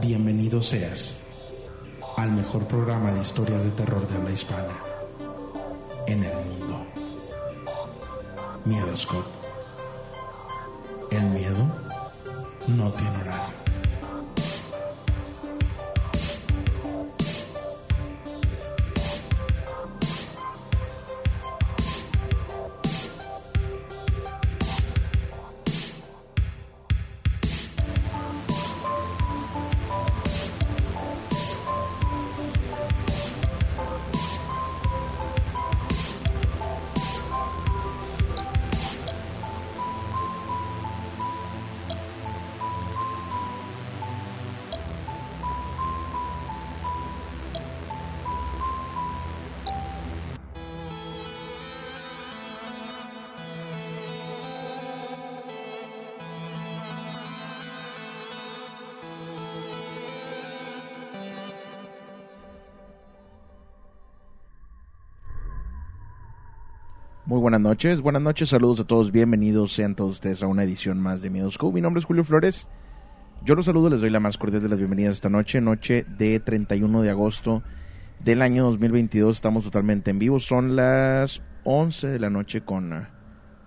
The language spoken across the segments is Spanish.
Bienvenido seas al mejor programa de historias de terror de habla hispana en el mundo. Miedoscope. El miedo no tiene horario. Buenas noches, buenas noches, saludos a todos, bienvenidos sean todos ustedes a una edición más de Miedos Mi nombre es Julio Flores. Yo los saludo, les doy la más cordial de las bienvenidas esta noche, noche de 31 de agosto del año 2022. Estamos totalmente en vivo, son las 11 de la noche con,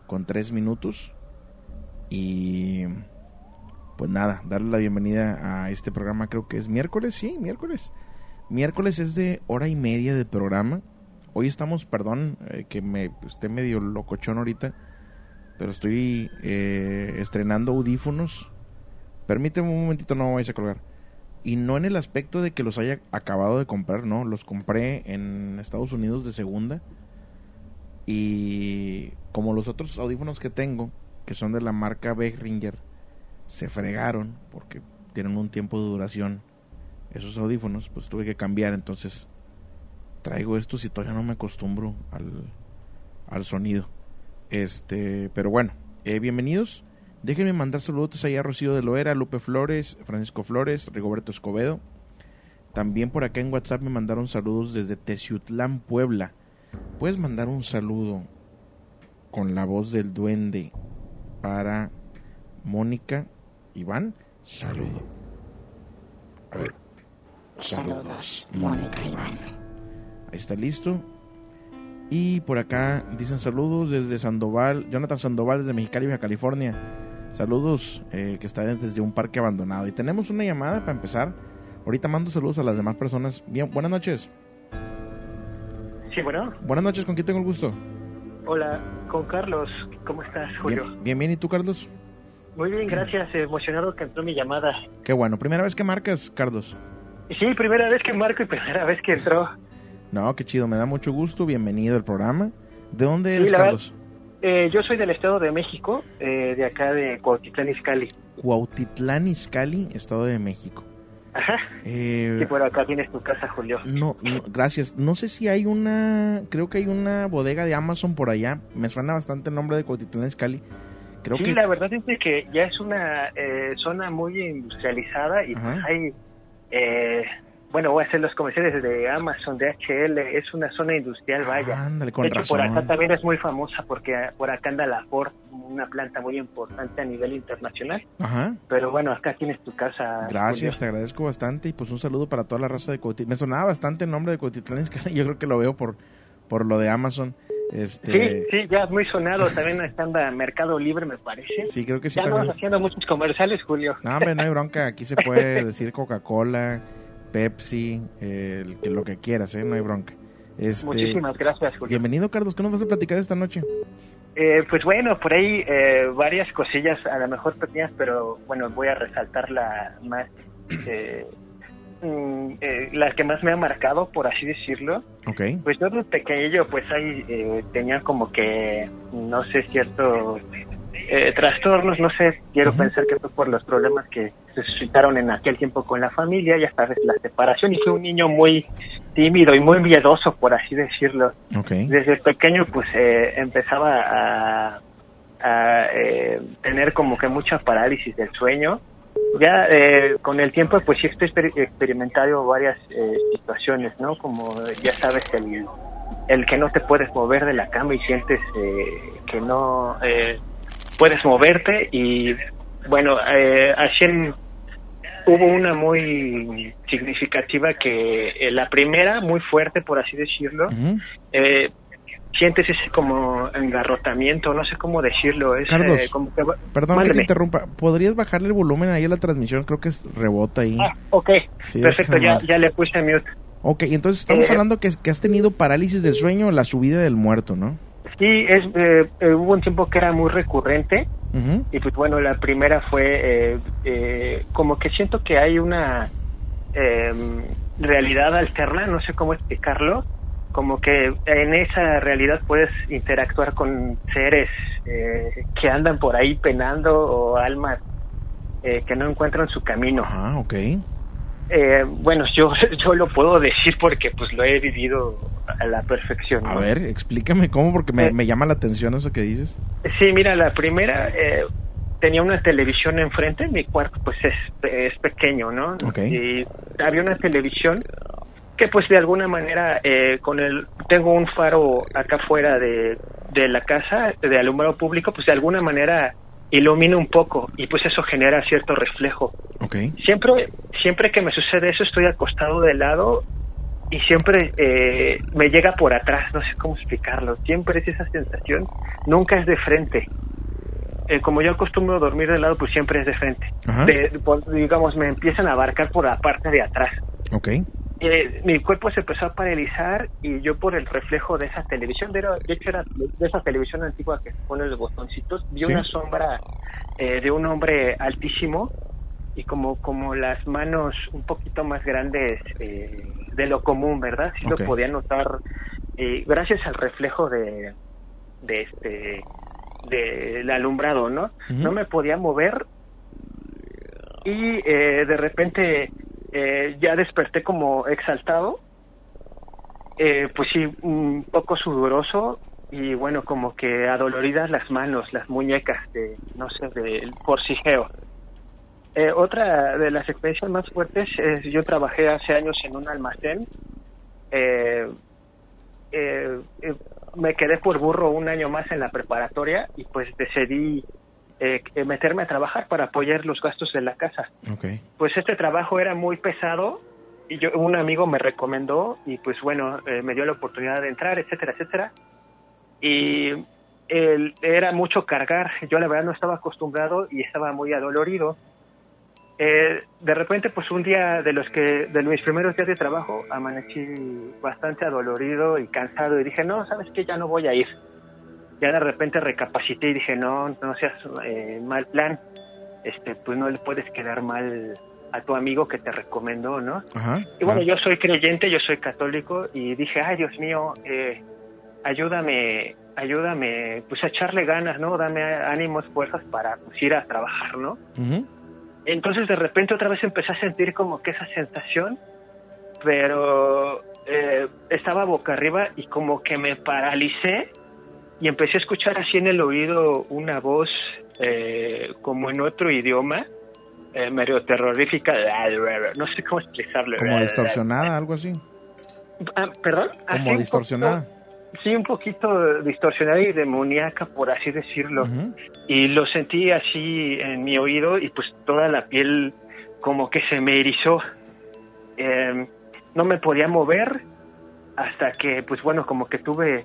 con 3 minutos. Y pues nada, darle la bienvenida a este programa, creo que es miércoles, sí, miércoles. Miércoles es de hora y media de programa Hoy estamos, perdón, eh, que me esté medio locochón ahorita, pero estoy eh, estrenando audífonos. Permíteme un momentito, no vais a colgar. Y no en el aspecto de que los haya acabado de comprar, no, los compré en Estados Unidos de segunda. Y como los otros audífonos que tengo, que son de la marca Behringer, se fregaron porque tienen un tiempo de duración esos audífonos, pues tuve que cambiar, entonces traigo estos y todavía no me acostumbro al, al sonido. Este, pero bueno, eh, bienvenidos. Déjenme mandar saludos ahí a Rocío de Loera, Lupe Flores, Francisco Flores, Rigoberto Escobedo. También por acá en WhatsApp me mandaron saludos desde Teciutlán, Puebla. Puedes mandar un saludo con la voz del duende para Mónica Iván. Saludo. Saludos, Mónica Iván. Está listo. Y por acá dicen saludos desde Sandoval, Jonathan Sandoval desde Mexicali, Baja California. Saludos eh, que está desde un parque abandonado. Y tenemos una llamada para empezar. Ahorita mando saludos a las demás personas. Bien, buenas noches. Sí, bueno. Buenas noches, ¿con quién tengo el gusto? Hola, con Carlos. ¿Cómo estás, Julio? Bien, bien, bien. ¿y tú, Carlos? Muy bien, gracias. Emocionado que entró mi llamada. Qué bueno. ¿Primera vez que marcas, Carlos? Sí, primera vez que marco y primera vez que entró. No, qué chido. Me da mucho gusto. Bienvenido al programa. ¿De dónde eres, Sí, Carlos? Eh, yo soy del Estado de México, eh, de acá de Cuautitlán Izcalli. Cuautitlán Izcalli, Estado de México. Ajá. Eh, Y por acá tienes tu casa, Julio. No, no, gracias. No sé si hay una, creo que hay una bodega de Amazon por allá. Me suena bastante el nombre de Cuautitlán Izcalli. Creo sí, que la verdad es de que ya es una eh, zona muy industrializada y pues hay, eh, bueno, voy a hacer los comerciales de Amazon, de HL, es una zona industrial, vaya. Ándale, con de hecho, por acá también es muy famosa porque por acá anda la Ford, una planta muy importante a nivel internacional. Ajá. Pero bueno, acá tienes tu casa. Gracias, te agradezco bastante y pues un saludo para toda la raza de Cuautitlán. Me sonaba bastante el nombre de Cuautitlán. Yo creo que lo veo por por lo de Amazon. Este, Sí, sí, ya es muy sonado. También está en Mercado Libre, me parece. sí, creo que sí ya también. haciendo muchos comerciales, Julio. No, hombre, no hay bronca. Aquí se puede decir Coca-Cola, Pepsi, eh, el que lo que quieras, ¿eh? No hay bronca. Este, Muchísimas gracias, Julio. Bienvenido, Carlos. ¿Qué nos vas a platicar esta noche? Eh, pues bueno, por ahí eh, varias cosillas, a lo mejor pequeñas, pero bueno, voy a resaltar la más, eh, mm, eh, la que más me ha marcado, por así decirlo. Ok. Pues yo de pequeño, pues ahí eh, tenía como que, no sé, ciertos eh, trastornos, no sé, quiero pensar que fue por los problemas que se suscitaron en aquel tiempo con la familia, ya sabes, la separación, y fui un niño muy tímido y muy miedoso, por así decirlo. Desde pequeño pues eh, empezaba a, a, eh, tener como que mucha parálisis del sueño. Ya eh, con el tiempo pues sí estoy exper- experimentado varias eh, situaciones no como ya sabes el el que no te puedes mover de la cama y sientes eh, que no eh, puedes moverte. Y bueno eh, hubo una muy significativa que eh, la primera muy fuerte por así decirlo eh, sientes ese como engarrotamiento, no sé cómo decirlo, es Carlos, eh, como que Perdón que te Mándeme. interrumpa. ¿Podrías bajarle el volumen ahí a la transmisión? Creo que es rebota ahí. Ah, ok, Sí, perfecto, ya, ya le puse mute. Ok, entonces estamos Eh, hablando que, que has tenido parálisis del sueño, la subida del muerto, ¿no? Sí, es, eh, hubo un tiempo que era muy recurrente Y pues bueno, la primera fue eh, eh, como que siento que hay una eh, realidad alterna, no sé cómo explicarlo, como que en esa realidad puedes interactuar con seres eh, que andan por ahí penando o almas eh, que no encuentran su camino. Ah, ok. Eh, bueno, yo, yo lo puedo decir porque pues lo he vivido a la perfección. A ver, explícame cómo, porque me, Eh. me llama la atención eso que dices. Sí, mira, la primera eh, tenía una televisión enfrente, mi cuarto pues es, es pequeño, ¿no? Ok. Y había una televisión que pues de alguna manera eh, con el tengo un faro acá afuera de, de la casa de alumbrado público, pues de alguna manera ilumina un poco y pues eso genera cierto reflejo. Ok. Siempre, siempre que me sucede eso estoy acostado de lado y siempre eh, me llega por atrás, no sé cómo explicarlo, siempre es esa sensación, nunca es de frente. Eh, como yo acostumbro dormir de lado, pues siempre es de frente. De- digamos, me empiezan a abarcar por la parte de atrás. Ok. Eh, mi cuerpo se empezó a paralizar y yo por el reflejo de esa televisión, de, de hecho era de esa televisión antigua que se pone los botoncitos, vi Sí. una sombra eh, de un hombre altísimo y como como las manos un poquito más grandes eh, de lo común, ¿verdad? Sí lo podía notar gracias al reflejo de de este del alumbrado, ¿no? No me podía mover y eh, de repente eh, ya desperté como exaltado, eh, pues sí, un poco sudoroso y bueno, como que adoloridas las manos, las muñecas de, no sé, del forcejeo. Eh, otra de las experiencias más fuertes es, yo trabajé hace años en un almacén, eh, eh, me quedé por burro un año más en la preparatoria y pues decidí eh, meterme a trabajar para apoyar los gastos de la casa. Ok. Pues este trabajo era muy pesado y yo un amigo me recomendó y pues bueno, eh, me dio la oportunidad de entrar, etcétera, etcétera. Y el- era mucho cargar, yo la verdad no estaba acostumbrado y estaba muy adolorido. Eh, de repente, pues un día de los que de mis primeros días de trabajo amanecí bastante adolorido y cansado y dije, no, sabes que ya no voy a ir. Ya de repente recapacité y dije, no, no seas eh, mal plan, este, pues no le puedes quedar mal a tu amigo que te recomendó, ¿no? Ajá. Y bueno, yo soy creyente, yo soy católico y dije, ay Dios mío, eh, ayúdame, ayúdame, pues a echarle ganas, ¿no? Dame ánimos, fuerzas para pues, ir a trabajar, ¿no? ujú. Entonces de repente otra vez empecé a sentir como que esa sensación, pero eh, estaba boca arriba y como que me paralicé y empecé a escuchar así en el oído una voz eh, como en otro idioma, eh, medio terrorífica, no sé cómo explicarlo. Como distorsionada, algo así. Ah, ¿Perdón? Como distorsionada. sí, un poquito distorsionada y demoníaca, por así decirlo. Y lo sentí así en mi oído y pues toda la piel como que se me erizó. Eh, no me podía mover hasta que, pues bueno, como que tuve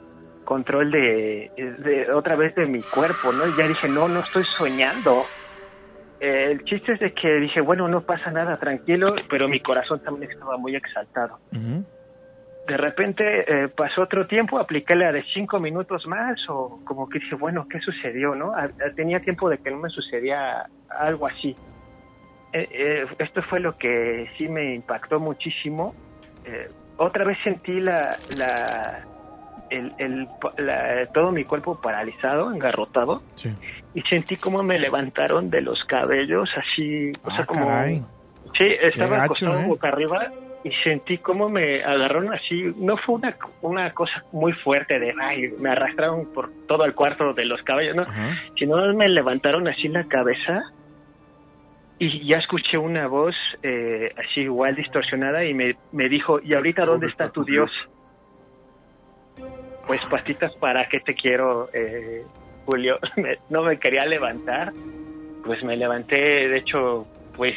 control de, de otra vez de mi cuerpo, ¿no? Y ya dije, no, no estoy soñando. Eh, el chiste es de que dije, bueno, no pasa nada, tranquilo, pero mi corazón también estaba muy exaltado de repente eh, pasó otro tiempo, apliqué la de cinco minutos más o como que dije, bueno, ¿qué sucedió? no A- a- Tenía tiempo de que no me sucedía algo así. Eh, esto fue lo que sí me impactó muchísimo. Otra vez sentí la, la, el, el- la- todo mi cuerpo paralizado, engarrotado, Sí. y sentí como me levantaron de los cabellos, así, o sea, Ah, como... caray. Sí, estaba gacho, acostado ¿eh? boca arriba y sentí como me agarraron así. No fue una, una cosa muy fuerte de, ay, me arrastraron por todo el cuarto de los caballos, ¿no? Ajá. Sino me levantaron así la cabeza y ya escuché una voz eh, así igual distorsionada y me, me dijo, ¿y ahorita dónde está tu Dios? Pues pastitas, ¿para qué te quiero, eh, Julio? Me- no me quería levantar. Pues me levanté, de hecho, pues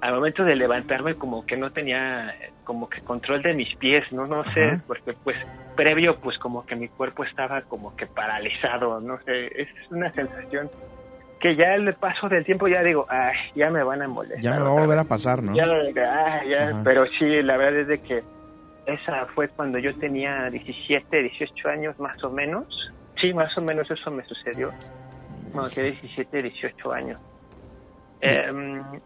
al momento de levantarme como que no tenía como que control de mis pies, no no sé, Ajá. porque pues previo pues como que mi cuerpo estaba como que paralizado, no sé, es una sensación que ya el paso del tiempo ya digo, ay, ya me van a molestar. Ya me va a volver a vez". pasar, ¿no? Ya, ah, ya, pero sí, la verdad es de que esa fue cuando yo tenía 17, 18 años más o menos. Sí, más o menos eso me sucedió. Cuando tenía 17, 18 años. Eh,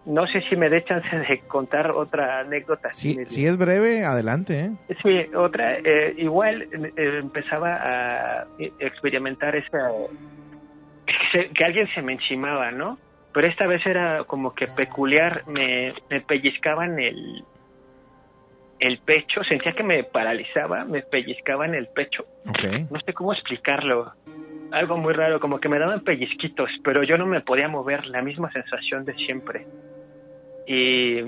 no sé si me dé chance de contar otra anécdota. Si, Me- si es breve, adelante, ¿eh? Sí, otra, eh, igual eh, empezaba a experimentar esa, que, que alguien se me encimaba, ¿no? Pero esta vez era como que peculiar, me, me pellizcaban el, el pecho, sentía que me paralizaba, me pellizcaban el pecho, no sé cómo explicarlo, algo muy raro, como que me daban pellizquitos, pero yo no me podía mover, la misma sensación de siempre. Y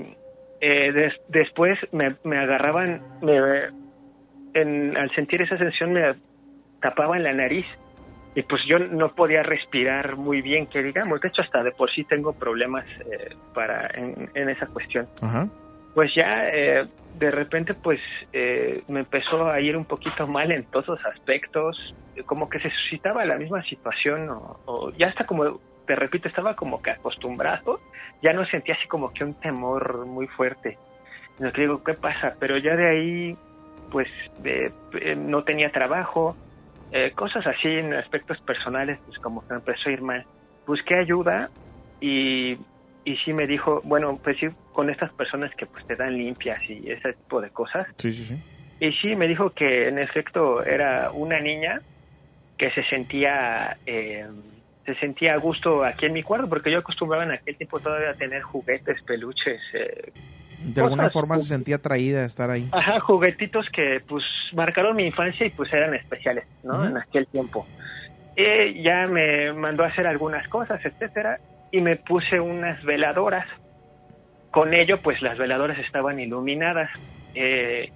eh, des- después me, me agarraban, me, en, al sentir esa sensación me tapaban la nariz y pues yo no podía respirar muy bien, que digamos, de hecho hasta de por sí tengo problemas eh, para en, en esa cuestión Ajá. Pues ya eh, de repente pues eh, me empezó a ir un poquito mal en todos los aspectos, como que se suscitaba la misma situación o, o ya hasta como, te repito, estaba como que acostumbrado, ya no sentía así como que un temor muy fuerte. No que digo, ¿qué pasa? Pero ya de ahí pues eh, eh, no tenía trabajo, eh, cosas así en aspectos personales, pues como que me empezó a ir mal. Busqué ayuda y y sí me dijo, bueno, pues sí, con estas personas que pues te dan limpias y ese tipo de cosas. Sí, sí, sí. Y sí me dijo que en efecto era una niña que se sentía eh, se sentía a gusto aquí en mi cuarto, porque yo acostumbraba en aquel tiempo todavía a tener juguetes, peluches. Eh, De alguna cosas, forma se sentía atraída a estar ahí. Ajá, juguetitos que pues marcaron mi infancia y pues eran especiales, ¿no? En aquel tiempo. Eh, ya me mandó a hacer algunas cosas, etcétera, y me puse unas veladoras. Con ello, pues las veladoras estaban iluminadas. Eh,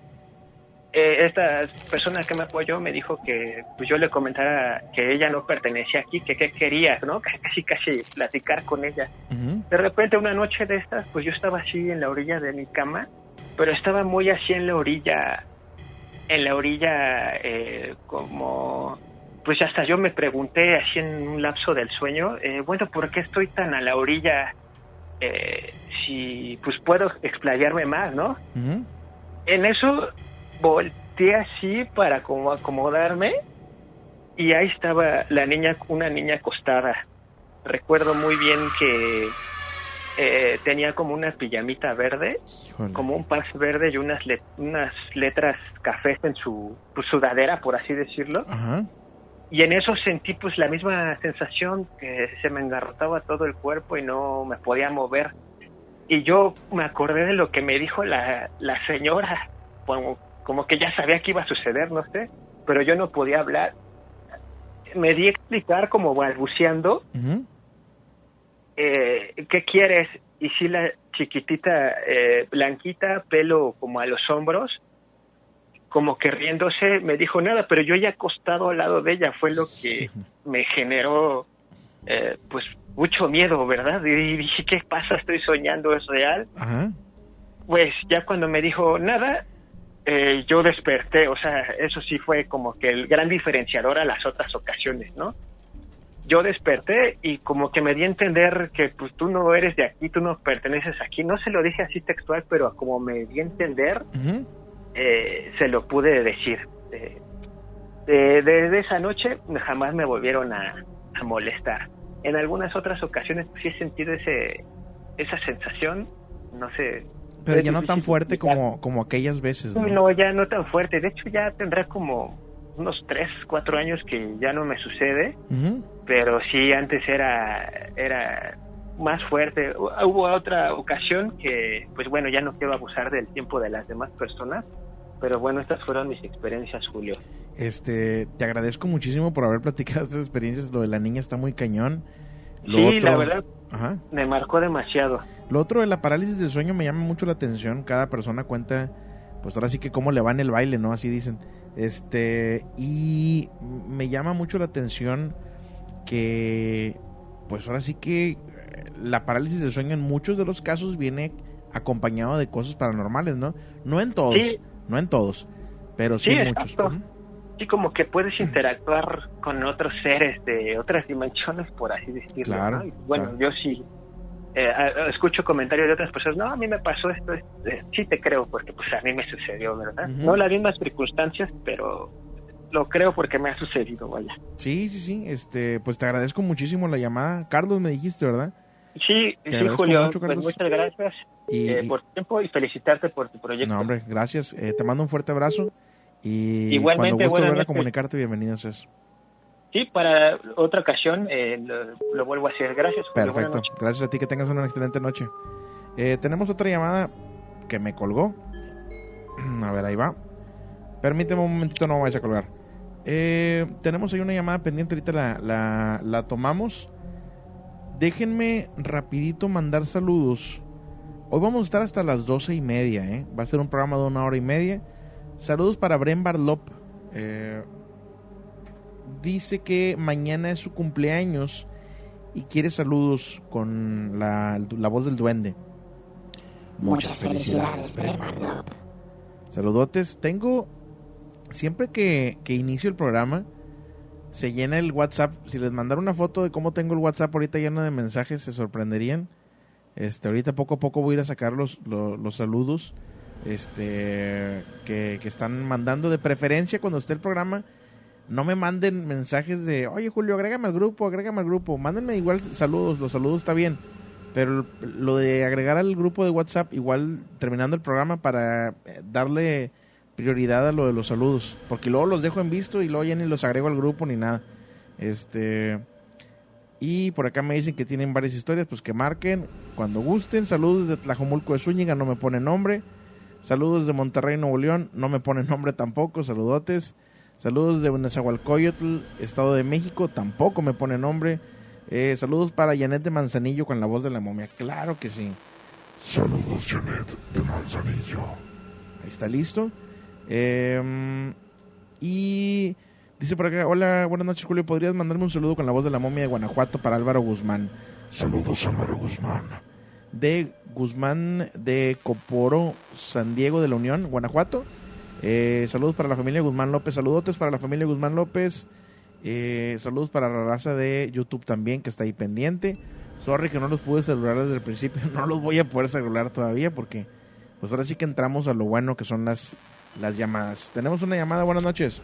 eh, esta persona que me apoyó me dijo que pues yo le comentara que ella no pertenecía aquí, que qué quería, ¿no? Casi casi platicar con ella. De repente una noche de estas, pues yo estaba así en la orilla de mi cama, pero estaba muy así en la orilla, en la orilla eh, como, pues hasta yo me pregunté así en un lapso del sueño, eh, bueno, ¿por qué estoy tan a la orilla? Eh, si pues puedo explayarme más, ¿no? En eso volteé así para como acomodarme y ahí estaba la niña, una niña acostada. Recuerdo muy bien que eh, tenía como una pijamita verde, Híjole. como un paz verde y unas, le- unas letras cafés en su pues, sudadera, por así decirlo. Ajá. Y en eso sentí pues la misma sensación que se me engarrotaba todo el cuerpo y no me podía mover. Y yo me acordé de lo que me dijo la, la señora, como, como que ya sabía que iba a suceder, no sé, pero yo no podía hablar. Me di a explicar como balbuceando, eh, ¿qué quieres? Y sí, la chiquitita, eh, blanquita, pelo como a los hombros, como que riéndose, me dijo nada, pero yo ya acostado al lado de ella fue lo que me generó, eh, pues, mucho miedo, ¿verdad? Y dije, ¿qué pasa? ¿Estoy soñando? ¿Es real? Ajá. Pues ya cuando me dijo nada, eh, yo desperté, o sea, eso sí fue como que el gran diferenciador a las otras ocasiones, ¿no? Yo desperté y como que me di a entender que pues tú no eres de aquí, tú no perteneces aquí. No se lo dije así textual, pero como me di a entender, Ujú. Eh, se lo pude decir. Eh, eh, desde esa noche jamás me volvieron a, a molestar. En algunas otras ocasiones sí he sentido ese esa sensación, no sé. Pero ya no tan fuerte explicar. como, como aquellas veces, ¿no? No, ya no tan fuerte. De hecho, ya tendrá como unos 3, 4 años que ya no me sucede, pero sí antes era era más fuerte. Hu- Hubo otra ocasión que, pues bueno, ya no quiero abusar del tiempo de las demás personas, pero bueno, estas fueron mis experiencias, Julio. Este, te agradezco muchísimo por haber platicado estas experiencias. Lo de la niña está muy cañón. Lo sí, otro- la verdad, Ajá. me marcó demasiado. Lo otro de la parálisis del sueño me llama mucho la atención. Cada persona cuenta, pues ahora sí que cómo le va en el baile, ¿no? Así dicen. Este, y me llama mucho la atención que, pues ahora sí que eh, la parálisis del sueño en muchos de los casos viene acompañado de cosas paranormales, ¿no? No en todos, Sí. No en todos, pero sí, Sí, en muchos. Sí, como que puedes interactuar con otros seres de otras dimensiones, por así decirlo. Claro, ¿no? Y bueno, claro. yo sí eh, escucho comentarios de otras personas. No, a mí me pasó esto. es- eh, sí te creo, porque pues a mí me sucedió, ¿verdad? No las mismas circunstancias, pero lo creo porque me ha sucedido, vaya. Sí, sí, sí. Este, pues te agradezco muchísimo la llamada. Carlos me dijiste, ¿verdad? Sí, sí, Julio. mucho, pues muchas gracias Y, eh, por tu tiempo y felicitarte por tu proyecto. no, hombre, gracias. Eh, te mando un fuerte abrazo. Y Igualmente, cuando guste volver a comunicarte, bienvenido seas. Sí, para otra ocasión eh, lo, lo vuelvo a hacer. Gracias. Julio. Perfecto. Gracias a ti, que tengas una excelente noche. Eh, tenemos otra llamada que me colgó. A ver, ahí va. Permíteme un momentito, no me vayas a colgar. Eh, tenemos ahí una llamada pendiente, ahorita la, la, la tomamos. Déjenme rapidito mandar saludos. Hoy vamos a estar hasta las doce y media, ¿eh? Va a ser un programa de una hora y media. Saludos para Bren Barlop. Eh, dice que mañana es su cumpleaños y quiere saludos con la, la voz del duende. Muchas felicidades, Bremarlop. Saludotes. Tengo, siempre que, que inicio el programa, se llena el WhatsApp. Si les mandara una foto de cómo tengo el WhatsApp ahorita lleno de mensajes, se sorprenderían. Este, ahorita poco a poco voy a ir a sacar los, los, los saludos este, que, que están mandando. De preferencia, cuando esté el programa, no me manden mensajes de, oye Julio, agrégame al grupo, agrégame al grupo. Mándenme igual saludos, los saludos está bien. Pero lo de agregar al grupo de WhatsApp, igual terminando el programa para eh, darle prioridad a lo de los saludos. Porque luego los dejo en visto y luego ya ni los agrego al grupo ni nada. Este. Y por acá me dicen que tienen varias historias, pues que marquen cuando gusten. Saludos desde Tlajomulco de Zúñiga, no me pone nombre. Saludos desde Monterrey, Nuevo León, no me pone nombre tampoco, saludotes. Saludos de Nezahualcóyotl, Estado de México, tampoco me pone nombre. Eh, saludos para Janet de Manzanillo con la voz de la momia, claro que sí. Saludos, Janet de Manzanillo. Ahí está listo. Eh, y dice por acá, hola, buenas noches Julio, ¿podrías mandarme un saludo con la voz de la momia de Guanajuato para Álvaro Guzmán? Saludos, Álvaro Guzmán. De Guzmán de Coporo, San Diego de la Unión, Guanajuato. Eh, saludos para la familia Guzmán López, saludotes para la familia Guzmán López. Eh, saludos para la raza de YouTube también que está ahí pendiente. Sorry que no los pude celular desde el principio, no los voy a poder celular todavía porque pues ahora sí que entramos a lo bueno que son las, las llamadas. Tenemos una llamada, buenas noches.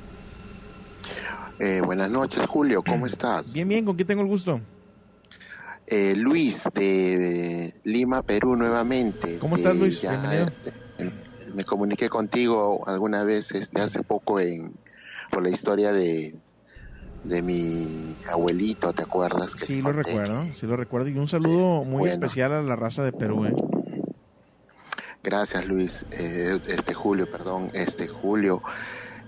Eh, buenas noches, Julio, ¿cómo estás? Bien, bien, ¿con quién tengo el gusto? Eh, Luis, de Lima, Perú, nuevamente. ¿Cómo estás, Eh, Luis? ya, Bienvenido. eh, me comuniqué contigo alguna vez este, hace poco en, por la historia de, de mi abuelito, ¿te acuerdas? Que Sí, te lo recuerdo, sí lo recuerdo. Y un saludo Sí, muy bueno. especial a la raza de Perú, ¿eh? Gracias, Luis. Eh, este Julio, perdón, este Julio.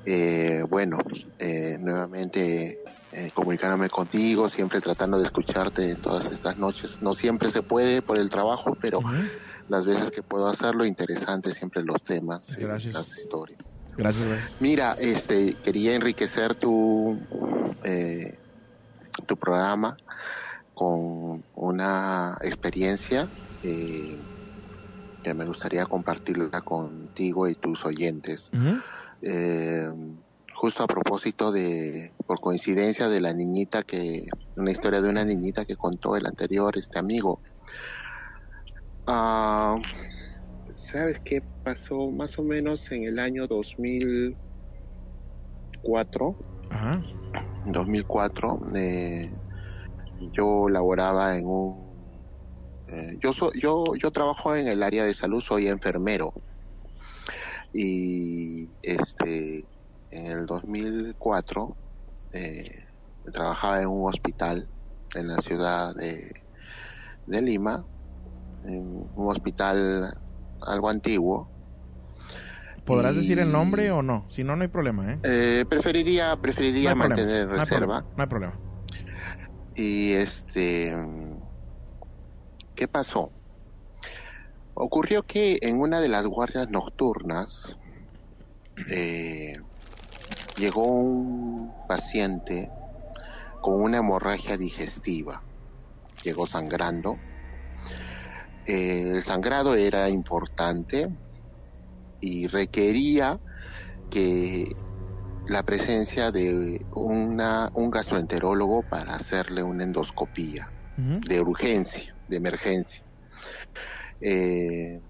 Eh, bueno, eh, nuevamente eh, comunicándome contigo, siempre tratando de escucharte todas estas noches. No siempre se puede por el trabajo, pero las veces que puedo hacerlo, interesante siempre los temas, Gracias. las historias. Gracias, gracias. Mira, este, quería enriquecer tu, eh, tu programa con una experiencia eh, que me gustaría compartirla contigo y tus oyentes. Eh, justo a propósito de, por coincidencia, de la niñita que, una historia de una niñita que contó el anterior, este amigo. Ah, ¿Sabes qué pasó más o menos en el año 2004? Ajá. 2004 eh, yo laboraba en un eh, yo so- yo yo trabajo en el área de salud soy enfermero y este en el 2004 eh, trabajaba en un hospital en la ciudad de, de Lima en un hospital algo antiguo ¿Podrás Y- decir el nombre o no? Si no, no hay problema, ¿eh? Eh, preferiría No preferiría problema, mantener no hay reserva problema, No hay problema. Y este, ¿qué pasó? Ocurrió que en una de las guardias nocturnas eh, llegó un paciente con una hemorragia digestiva. Llegó sangrando. Eh, el sangrado era importante y requería que la presencia de una, un gastroenterólogo para hacerle una endoscopía de urgencia, de emergencia. Eh,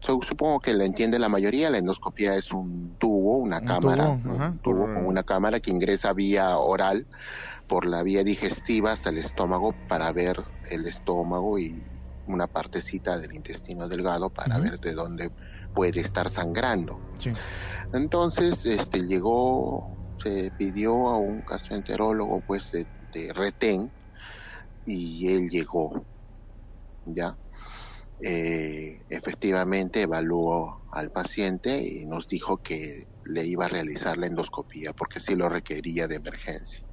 supongo que lo entiende la mayoría, la endoscopía es un tubo, una Un cámara, tubo, un tubo con una cámara que ingresa vía oral por la vía digestiva hasta el estómago para ver el estómago y una partecita del intestino delgado para ver de dónde puede estar sangrando. Sí. Entonces, este, llegó, se pidió a un gastroenterólogo, pues, de, de retén, y él llegó, ¿ya? Eh, efectivamente evaluó al paciente y nos dijo que le iba a realizar la endoscopía porque sí lo requería de emergencia.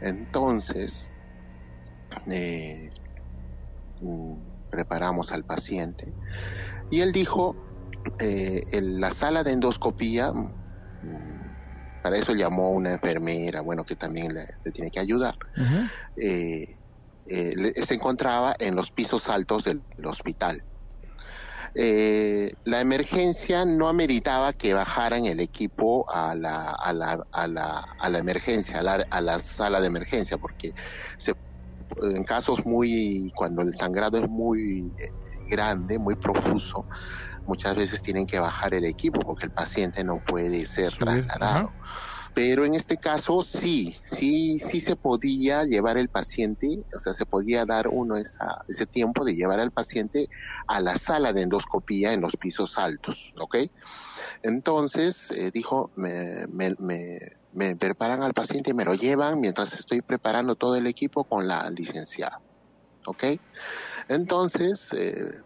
Entonces, eh, preparamos al paciente y él dijo eh, en la sala de endoscopía, para eso llamó una enfermera, bueno, que también le, le tiene que ayudar, eh, eh, le- se encontraba en los pisos altos del, del hospital. Eh, la emergencia no ameritaba que bajaran el equipo a la, a la, a la, a la emergencia, a la, a la sala de emergencia, porque se, en casos muy, cuando el sangrado es muy grande, muy profuso, muchas veces tienen que bajar el equipo porque el paciente no puede ser trasladado. Pero en este caso sí, sí, sí se podía llevar el paciente, o sea, se podía dar uno esa, ese tiempo de llevar al paciente a la sala de endoscopía en los pisos altos, ¿ok? Entonces, eh, dijo, me, me, me, me preparan al paciente y me lo llevan mientras estoy preparando todo el equipo con la licenciada. ¿Ok? Entonces, eh,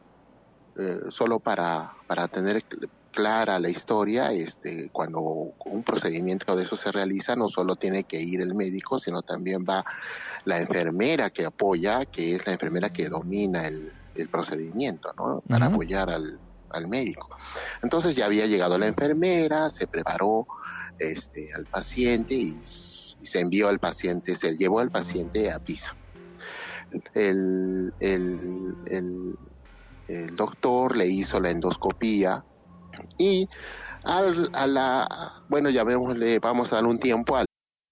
eh, solo para, para tener clara la historia, este, cuando un procedimiento de eso se realiza, no solo tiene que ir el médico, sino también va la enfermera que apoya, que es la enfermera que domina el, el procedimiento, ¿no? Para apoyar al, al médico. Entonces ya había llegado la enfermera, se preparó este, al paciente y, se envió al paciente, se llevó al paciente a piso. El, el, el, el doctor le hizo la endoscopía y al, a la, bueno, vamos a dar un tiempo al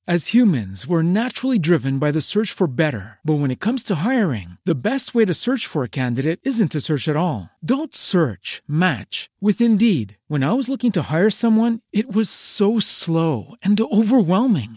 As humans, we're naturally driven by the search for better. But when it comes to hiring, the best way to search for a candidate isn't to search at all. Don't search, match with Indeed. When I was looking to hire someone, it was so slow and overwhelming.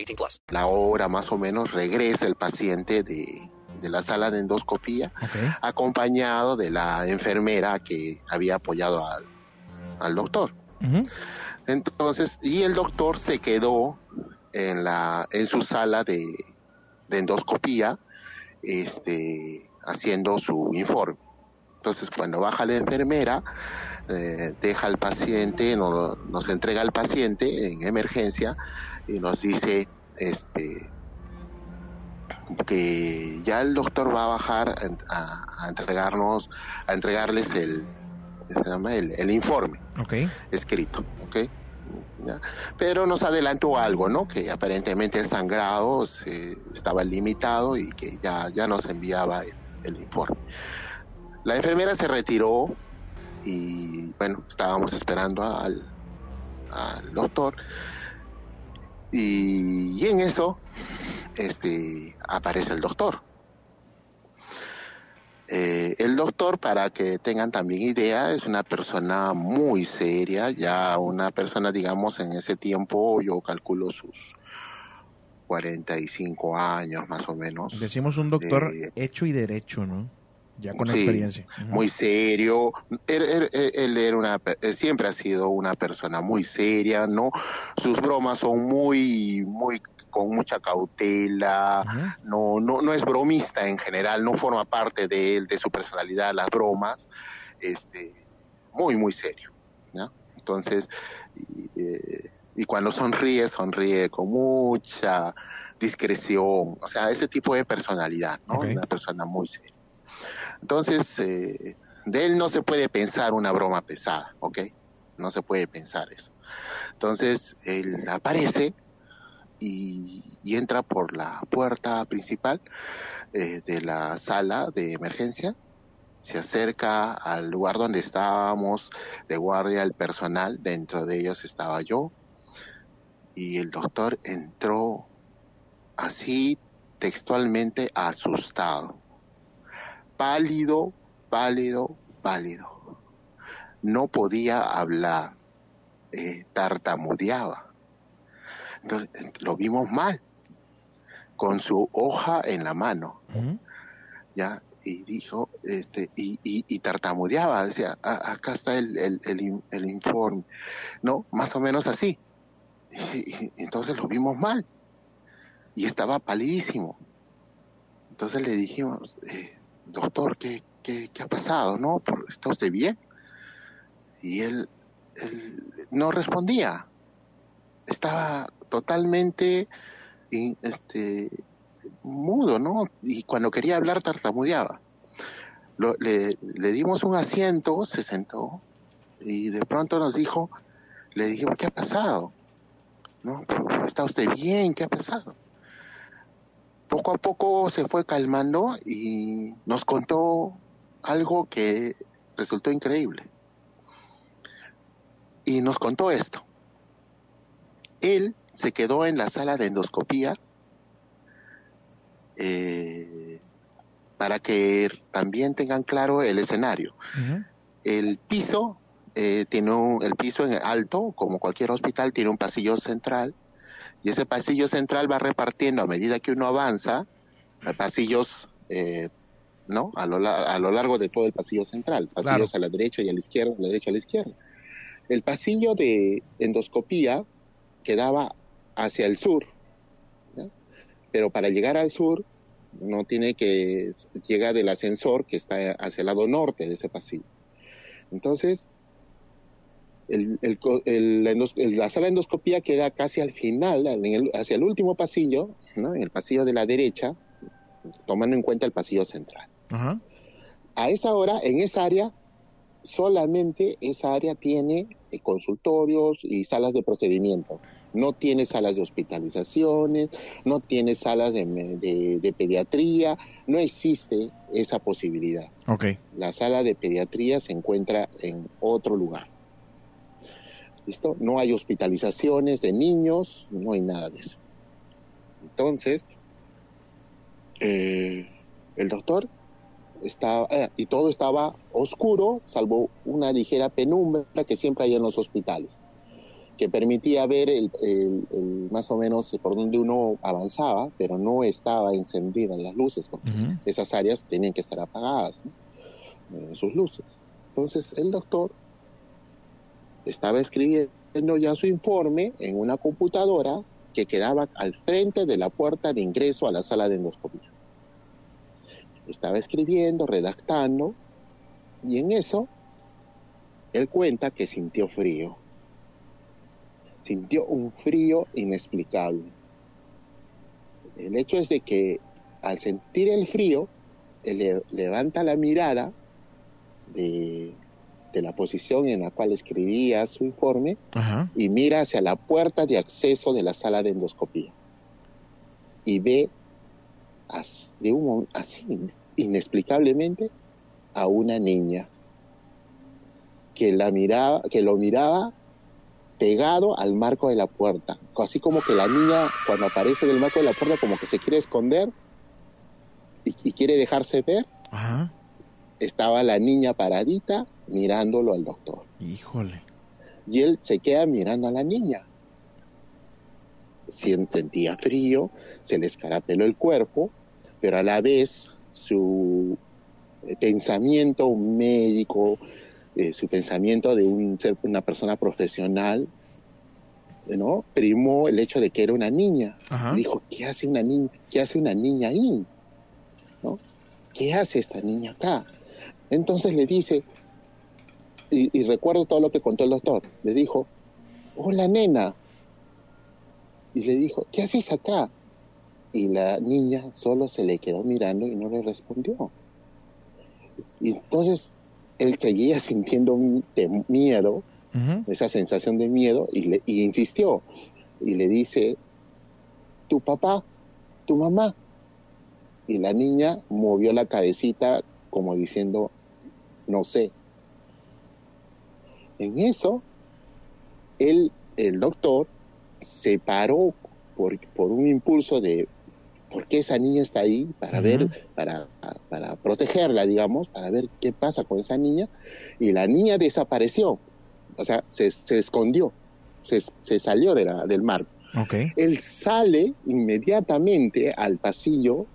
18 plus. La hora más o menos regresa el paciente de, de la sala de endoscopía, Okay. acompañado de la enfermera que había apoyado al, al doctor. Entonces, y el doctor se quedó en la, en su sala de, de endoscopía, este, haciendo su informe. Entonces, cuando baja la enfermera, eh, deja al paciente, no- nos entrega al paciente en emergencia y nos dice, este, que ya el doctor va a bajar a, a entregarnos, a entregarles el, se llama? el, el informe escrito, ¿ok? Ya. Pero nos adelantó algo, ¿no? Que aparentemente el sangrado se, estaba limitado y que ya, ya nos enviaba el, el informe. La enfermera se retiró y, bueno, estábamos esperando al, al doctor y, y en eso este, aparece el doctor. Eh, el doctor, para que tengan también idea, es una persona muy seria, ya una persona, digamos, en ese tiempo yo calculo sus 45 años más o menos. Decimos un doctor Eh, hecho y derecho, ¿no? Ya con Sí, experiencia. Muy serio. Él, él- él era una, él siempre ha sido una persona muy seria, ¿no? Sus bromas son muy, muy, con mucha cautela. No, no, no es bromista en general, no forma parte de él, de su personalidad, las bromas. Este, muy, muy serio, ¿no? Entonces, y, eh, y cuando sonríe, sonríe con mucha discreción. O sea, ese tipo de personalidad, ¿no? Una persona muy seria. Entonces, eh, de él no se puede pensar una broma pesada, ¿ok? No se puede pensar eso. Entonces, él aparece y, y entra por la puerta principal eh, de la sala de emergencia, se acerca al lugar donde estábamos de guardia el personal, dentro de ellos estaba yo, y el doctor entró así textualmente asustado pálido, pálido, pálido. No podía hablar, eh, tartamudeaba. Entonces, eh, lo vimos mal, con su hoja en la mano. ¿ya? Y dijo, este, y, y, y tartamudeaba, decía, "A- acá está el, el, el, el informe, ¿no? Más o menos así. Y- entonces lo vimos mal. y estaba palidísimo. Entonces le dijimos, eh, doctor, ¿qué, qué, qué ha pasado? ¿No? ¿Está usted bien? Y él, no respondía. Estaba totalmente este, mudo, ¿no? Y cuando quería hablar tartamudeaba. Lo, le, le dimos un asiento, se sentó y de pronto nos dijo, le dijimos, ¿qué ha pasado? ¿No? ¿Está usted bien? ¿Qué ha pasado? Poco a poco se fue calmando y nos contó algo que resultó increíble. Y nos contó esto. Él se quedó en la sala de endoscopía eh, para que también tengan claro el escenario. El piso eh, tiene un, el piso en alto, como cualquier hospital, tiene un pasillo central y ese pasillo central va repartiendo a medida que uno avanza eh, pasillos, eh, ¿no? A lo, a lo largo de todo el pasillo central, pasillos a la derecha y a la izquierda, a la derecha y a la izquierda. El pasillo de endoscopía quedaba hacia el sur, pero para llegar al sur no tiene que llegar del ascensor que está hacia el lado norte de ese pasillo. Entonces, el, el, la sala de endoscopía queda casi al final, hacia el último pasillo, ¿no? en el pasillo de la derecha, tomando en cuenta el pasillo central. A esa hora, en esa área, solamente esa área tiene eh, consultorios y salas de procedimiento. No tiene salas de hospitalizaciones, no tiene salas de, de, pediatría, no existe esa posibilidad. Okay. La sala de pediatría se encuentra en otro lugar. ¿Listo? No hay hospitalizaciones de niños, no hay nada de eso. Entonces, eh, el doctor estaba, eh, y todo estaba oscuro, salvo una ligera penumbra que siempre hay en los hospitales, que permitía ver el, más o menos por donde uno avanzaba, pero no estaba encendida las luces, porque esas áreas tenían que estar apagadas, ¿no? sus luces. Entonces el doctor estaba escribiendo ya su informe en una computadora que quedaba al frente de la puerta de ingreso a la sala de endoscopia. Estaba escribiendo, redactando, y en eso él cuenta que sintió frío. Sintió un frío inexplicable. El hecho es de que al sentir el frío, él levanta la mirada de, de la posición en la cual escribía su informe y mira hacia la puerta de acceso de la sala de endoscopía. Y ve de un, así inexplicablemente a una niña que la miraba que lo miraba pegado al marco de la puerta. Así como que la niña cuando aparece del marco de la puerta como que se quiere esconder y, y quiere dejarse ver. Ajá. Estaba la niña paradita mirándolo al doctor. Híjole. Y él se queda mirando a la niña. Sentía frío, se le escarapeló el cuerpo, pero a la vez su eh, pensamiento médico, eh, su pensamiento de un ser una persona profesional, ¿no? Primó el hecho de que era una niña. Dijo, ¿qué hace una niña? ¿Qué hace una niña ahí? ¿No? ¿Qué hace esta niña acá? Entonces le dice, y, recuerdo todo lo que contó el doctor, le dijo, hola nena. Y le dijo, ¿qué haces acá? Y la niña solo se le quedó mirando y no le respondió. Y entonces él seguía sintiendo miedo, esa sensación de miedo, y, le, y insistió. Y le dice, tu papá, tu mamá. Y la niña movió la cabecita como diciendo, no sé. En eso, él, el doctor se paró por, por un impulso de por qué esa niña está ahí, para ver, para, para protegerla, digamos, para ver qué pasa con esa niña, y la niña desapareció, o sea, se, se escondió, se, se, salió de la, del mar. Él sale inmediatamente al pasillo,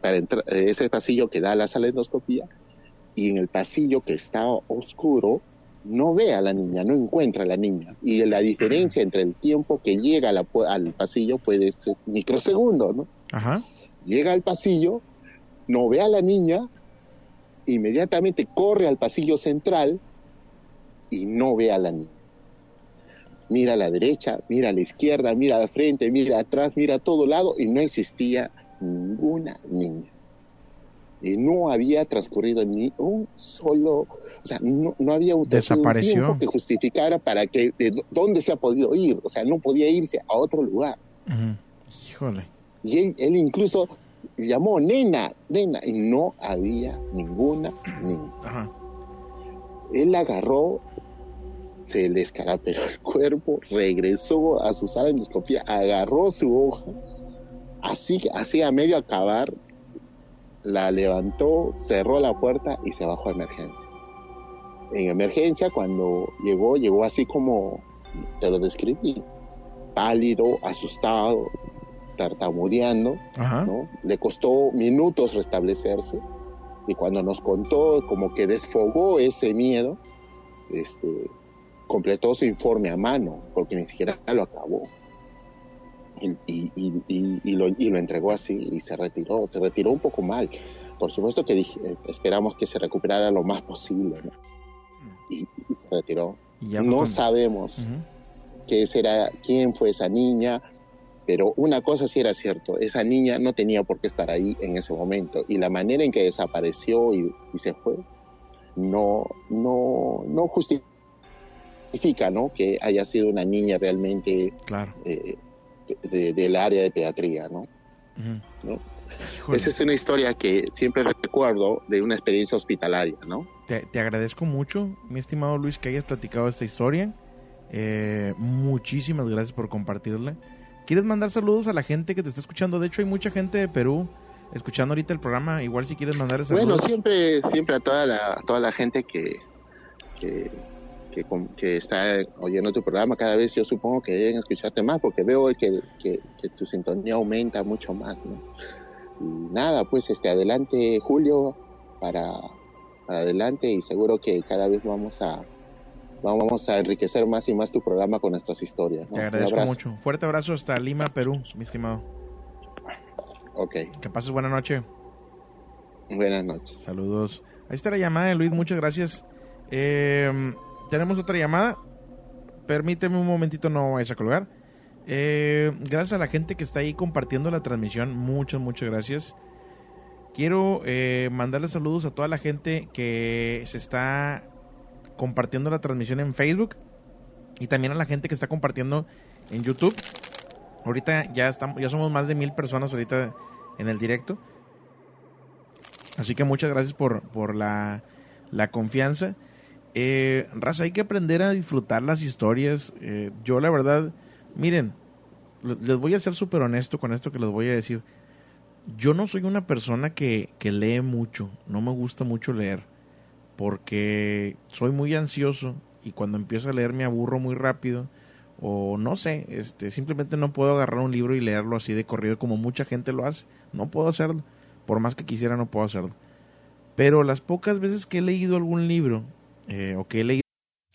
para entrar, ese pasillo que da a la sala de endoscopía, y en el pasillo que estaba oscuro no ve a la niña, no encuentra a la niña. Y la diferencia entre el tiempo que llega al pasillo puede ser microsegundos, ¿no? Ajá. Llega al pasillo, no ve a la niña, inmediatamente corre al pasillo central y no ve a la niña. Mira a la derecha, mira a la izquierda, mira al frente, mira atrás, mira a todo lado y no existía ninguna niña. Y no había transcurrido ni un solo, o sea, no, había un, tiempo que justificara para que, de dónde se ha podido ir, o sea, no podía irse a otro lugar. Híjole. Y él, él, incluso llamó nena, nena, y no había ninguna niña. Ajá. Él agarró, se le escarapeó el cuerpo, regresó a su sala de endoscopía, agarró su hoja, así, así a medio acabar, la levantó, cerró la puerta y se bajó a emergencia. En emergencia, cuando llegó, llegó así como te lo describí, pálido, asustado, tartamudeando, ¿no? Le costó minutos restablecerse y cuando nos contó como que desfogó ese miedo, este, completó su informe a mano, porque ni siquiera lo acabó. Y, y, lo, entregó así y se retiró, se retiró un poco mal. Por supuesto que eh, esperamos que se recuperara lo más posible, y, se retiró. no sabemos qué será, quién fue esa niña, pero una cosa sí era cierto, esa niña no tenía por qué estar ahí en ese momento y la manera en que desapareció y, se fue no, no, no justifica ¿no? que haya sido una niña realmente claro. Eh, del área de pediatría. ¿no? Esa es una historia que siempre recuerdo de una experiencia hospitalaria. ¿no? Te, te agradezco mucho, mi estimado Luis, que hayas platicado esta historia. Eh, muchísimas gracias por compartirla. ¿Quieres mandar saludos a la gente que te está escuchando? De hecho, hay mucha gente de Perú escuchando ahorita el programa. Igual si quieres mandar saludos. Bueno, siempre, siempre a toda la, toda la gente que, que, que, está oyendo tu programa, cada vez yo supongo que deben escucharte más, porque veo que, que, tu sintonía aumenta mucho más, ¿no? Y nada, pues este adelante Julio, para, para adelante y seguro que cada vez vamos a vamos a enriquecer más y más tu programa con nuestras historias. Te agradezco mucho. Fuerte abrazo hasta Lima, Perú, mi estimado. Ok. Que pases buena noche. Buenas noches. Saludos. Ahí está la llamada de Luis, muchas gracias. Eh, tenemos otra llamada. Permíteme un momentito, no vayas a colgar. Eh, gracias a la gente que está ahí compartiendo la transmisión. Muchas, muchas gracias. Quiero eh, mandarle saludos a toda la gente que se está compartiendo la transmisión en Facebook y también a la gente que está compartiendo en YouTube. Ahorita ya estamos, ya somos más de mil personas ahorita en el directo. Así que muchas gracias por, por la, la confianza. Eh, raza, hay que aprender a disfrutar las historias. Eh, yo la verdad, miren, les voy a ser súper honesto con esto que les voy a decir. Yo no soy una persona que, que lee mucho, no me gusta mucho leer porque soy muy ansioso y cuando empiezo a leer me aburro muy rápido o no sé, este simplemente no puedo agarrar un libro y leerlo así de corrido como mucha gente lo hace, no puedo hacerlo, por más que quisiera no puedo hacerlo. Pero las pocas veces que he leído algún libro eh, o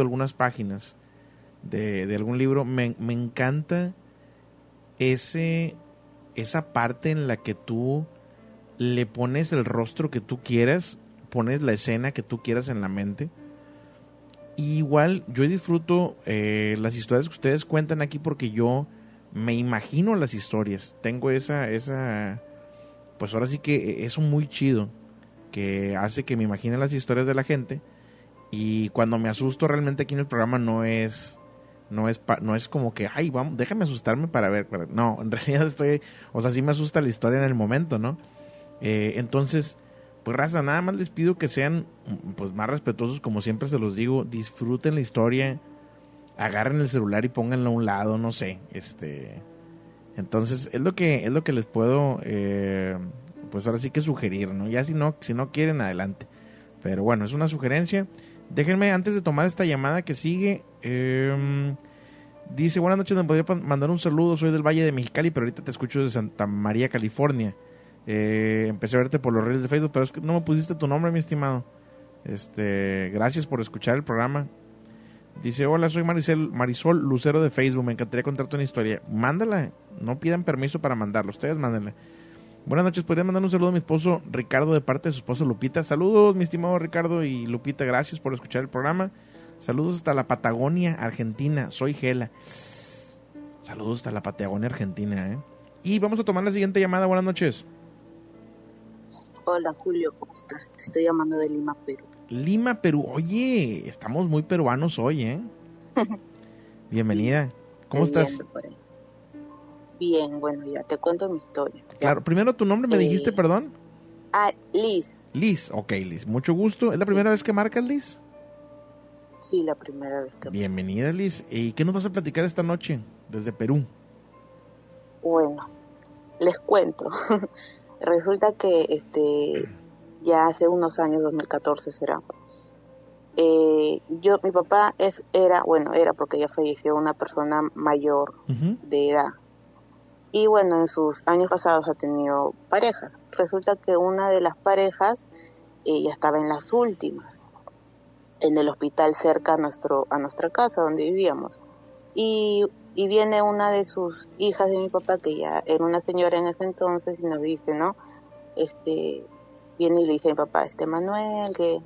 Algunas páginas de, de algún libro, me, me, encanta ese, esa parte en la que tú le pones el rostro que tú quieras, pones la escena que tú quieras en la mente. y igual yo disfruto eh, las historias que ustedes cuentan aquí porque yo me imagino las historias. Tengo esa, esa, pues ahora sí que eso muy chido que hace que me imagine las historias de la gente y cuando me asusto realmente aquí en el programa no es no es no es como que ay vamos déjame asustarme para ver no en realidad estoy o sea sí me asusta la historia en el momento no eh, entonces pues raza nada más les pido que sean pues más respetuosos como siempre se los digo disfruten la historia agarren el celular y pónganlo a un lado no sé este entonces es lo que es lo que les puedo eh, pues ahora sí que sugerir, ¿no? Ya si no, si no quieren, adelante. Pero bueno, es una sugerencia. Déjenme, antes de tomar esta llamada que sigue, em, dice, buenas noches, me podría mandar un saludo, soy del Valle de Mexicali, pero ahorita te escucho de Santa María, California. Eh, empecé a verte por los redes de Facebook, pero es que no me pusiste tu nombre, mi estimado. Este, gracias por escuchar el programa. Dice, hola, soy Marisol, Marisol Lucero de Facebook, me encantaría contarte una historia. Mándala, no pidan permiso para mandarlo, ustedes mándenla. Buenas noches, podría mandar un saludo a mi esposo Ricardo de parte de su esposa Lupita. Saludos, mi estimado Ricardo y Lupita, gracias por escuchar el programa. Saludos hasta la Patagonia, Argentina. Soy Gela. Saludos hasta la Patagonia, Argentina. ¿eh? Y vamos a tomar la siguiente llamada. Buenas noches. Hola Julio, ¿cómo estás? Te estoy llamando de Lima, Perú. Lima, Perú. Oye, estamos muy peruanos hoy, ¿eh? Bienvenida. ¿Cómo estás? Bien, bueno, ya te cuento mi historia. Claro, primero tu nombre me dijiste, eh, perdón. Ah, Liz. Liz, ok, Liz. Mucho gusto. ¿Es la primera vez que marcas, Liz? Sí, la primera vez que Bienvenida, Liz. ¿Y qué nos vas a platicar esta noche desde Perú? Bueno, les cuento. Resulta que este ya hace unos años, 2014 será. Eh, yo, mi papá es, era, bueno, era porque ya falleció una persona mayor de edad y bueno, en sus años pasados ha tenido parejas. Resulta que una de las parejas ella estaba en las últimas, en el hospital cerca a, nuestro, a nuestra casa donde vivíamos. Y, y viene una de sus hijas de mi papá, que ya era una señora en ese entonces, y nos dice, ¿no? Este, viene y le dice a mi papá, este Manuel, que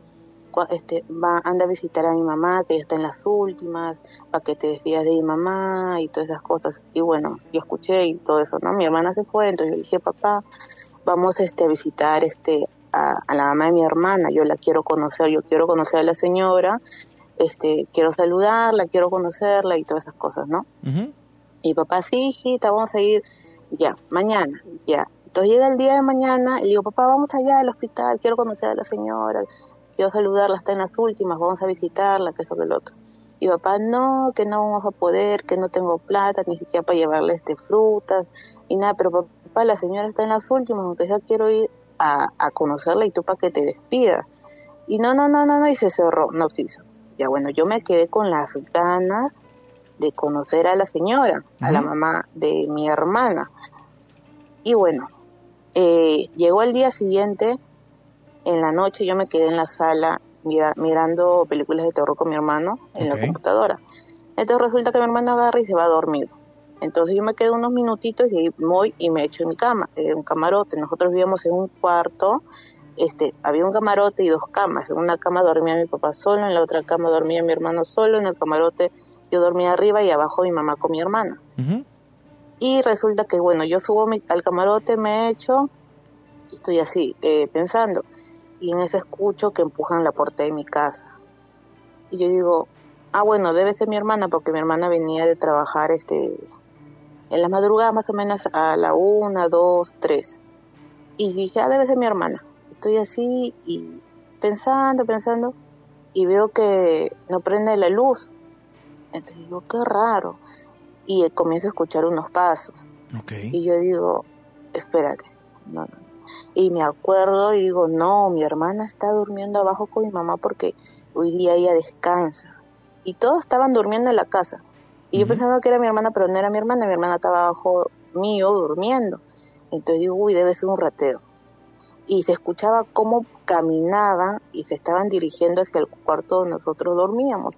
este, va, anda a visitar a mi mamá, que ya está en las últimas, para que te despidas de mi mamá y todas esas cosas. Y bueno, yo escuché y todo eso, ¿no? Mi hermana se fue, entonces yo dije, papá, vamos este, a visitar este, a, la mamá de mi hermana, yo la quiero conocer, yo quiero conocer a la señora, este, quiero saludarla, quiero conocerla y todas esas cosas, ¿no? Y papá, sí, hijita, vamos a ir ya, mañana, ya. Entonces llega el día de mañana y digo, papá, vamos allá al hospital, quiero conocer a la señora quiero saludarla, está en las últimas, vamos a visitarla, que eso que el otro. Y papá, no, que no vamos a poder, que no tengo plata, ni siquiera para llevarle este frutas, y nada, pero papá, la señora está en las últimas, aunque ya quiero ir a, conocerla y tú para que te despidas. Y no, no, no, no, no, y se cerró, no quiso. Ya bueno, yo me quedé con las ganas de conocer a la señora, a la mamá de mi hermana. Y bueno, eh, llegó el día siguiente en la noche yo me quedé en la sala mirando películas de terror con mi hermano en la computadora. Entonces resulta que mi hermano agarra y se va a dormir. Entonces yo me quedo unos minutitos y voy y me echo en mi cama, en un camarote. Nosotros vivíamos en un cuarto, este, había un camarote y dos camas. En una cama dormía mi papá solo, en la otra cama dormía mi hermano solo, en el camarote yo dormía arriba y abajo mi mamá con mi hermana. Y resulta que, bueno, yo subo al camarote, me echo, y estoy así, eh, pensando y en ese escucho que empujan la puerta de mi casa. Y yo digo, ah, bueno, debe ser mi hermana, porque mi hermana venía de trabajar este en la madrugada más o menos a la una, dos, tres. Y dije, ah, debe ser mi hermana. Estoy así y pensando, pensando, y veo que no prende la luz. Entonces digo, qué raro. Y comienzo a escuchar unos pasos. Y yo digo, espérate, no, no, y me acuerdo y digo, no, mi hermana está durmiendo abajo con mi mamá porque hoy día ella descansa. Y todos estaban durmiendo en la casa. Y yo pensaba que era mi hermana, pero no era mi hermana, mi hermana estaba abajo mío durmiendo. Entonces digo, uy, debe ser un ratero. Y se escuchaba cómo caminaban y se estaban dirigiendo hacia el cuarto donde nosotros dormíamos.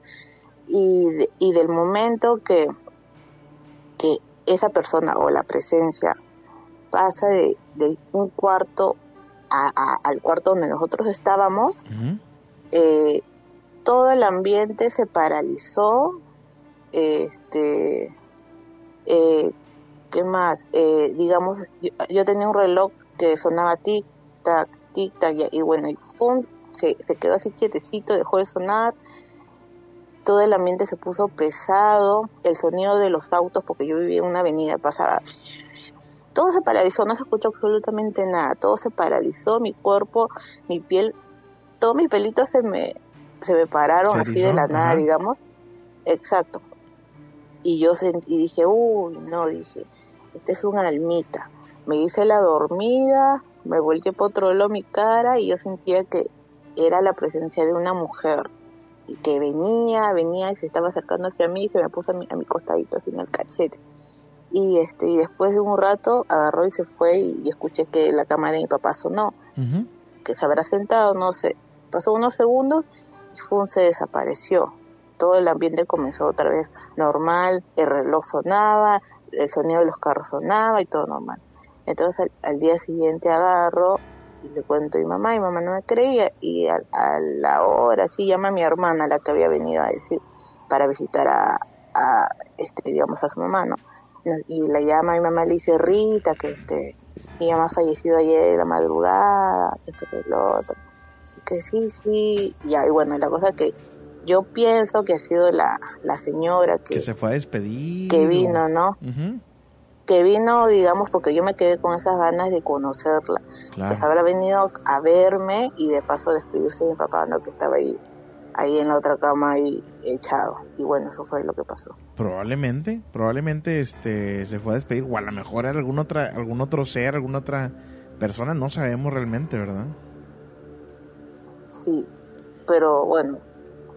Y, y del momento que, que esa persona o la presencia pasa de, un cuarto a, al cuarto donde nosotros estábamos, eh, todo el ambiente se paralizó, este, eh, ¿qué más? Eh, digamos, yo, yo tenía un reloj que sonaba tic tac, tic tac y, y bueno, y pum, se, se quedó así quietecito, dejó de sonar, todo el ambiente se puso pesado, el sonido de los autos, porque yo vivía en una avenida, pasaba, todo se paralizó, no se escuchó absolutamente nada, todo se paralizó, mi cuerpo, mi piel, todos mis pelitos se me, se me pararon Se así de la nada, ajá. digamos, exacto. Y yo sentí, y dije, uy, no, dije, este es un almita. Me hice la dormida, me volteé por otro lado mi cara y yo sentía que era la presencia de una mujer y que venía, venía y se estaba acercando hacia mí y se me puso a mi, a mi costadito así en el cachete. Y este y después de un rato agarró y se fue y, y escuché que la cámara de mi papá sonó, que se habrá sentado, no sé. Pasó unos segundos y Fun se desapareció. Todo el ambiente comenzó otra vez normal, el reloj sonaba, el sonido de los carros sonaba y todo normal. Entonces al, al día siguiente agarro y le cuento a mi mamá, y mi mamá no me creía y a, a la hora sí llama a mi hermana, la que había venido a decir para visitar a, a este digamos a su mamá, ¿no? Y la llama mi mamá le dice Rita que este mi mamá ha fallecido ayer en la madrugada, esto que lo otro. Así que sí, sí, y ahí bueno, la cosa que yo pienso que ha sido la, la señora que, Que se fue a despedir. que vino, ¿no? Que vino, digamos, porque yo me quedé con esas ganas de conocerla. Claro. Pues habrá venido a verme y de paso despedirse de mi papá, ¿no? Que estaba ahí, ahí en la otra cama ahí echado. Y bueno, eso fue lo que pasó. Probablemente, probablemente este se fue a despedir o a lo mejor era algún otra algún otro ser, alguna otra persona, no sabemos realmente, ¿verdad? Sí, pero bueno,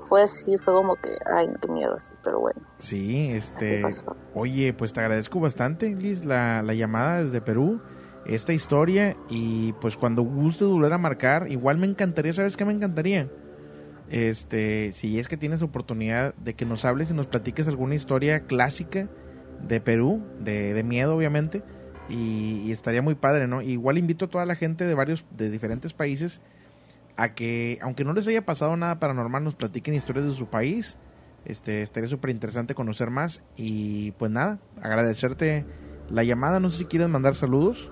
fue así, fue como que, ay, qué miedo, sí, pero bueno. Sí, este, Así oye, pues te agradezco bastante, Liz, la, la llamada desde Perú, esta historia y pues cuando gustes volver a marcar, igual me encantaría, ¿sabes qué me encantaría? Este, si es que tienes oportunidad de que nos hables y nos platiques alguna historia clásica de Perú, de, de miedo obviamente, y, estaría muy padre, ¿no? Igual invito a toda la gente de varios, de diferentes países a que, aunque no les haya pasado nada paranormal, nos platiquen historias de su país. Este, estaría súper interesante conocer más. Y pues nada, agradecerte la llamada. No sé si quieres mandar saludos.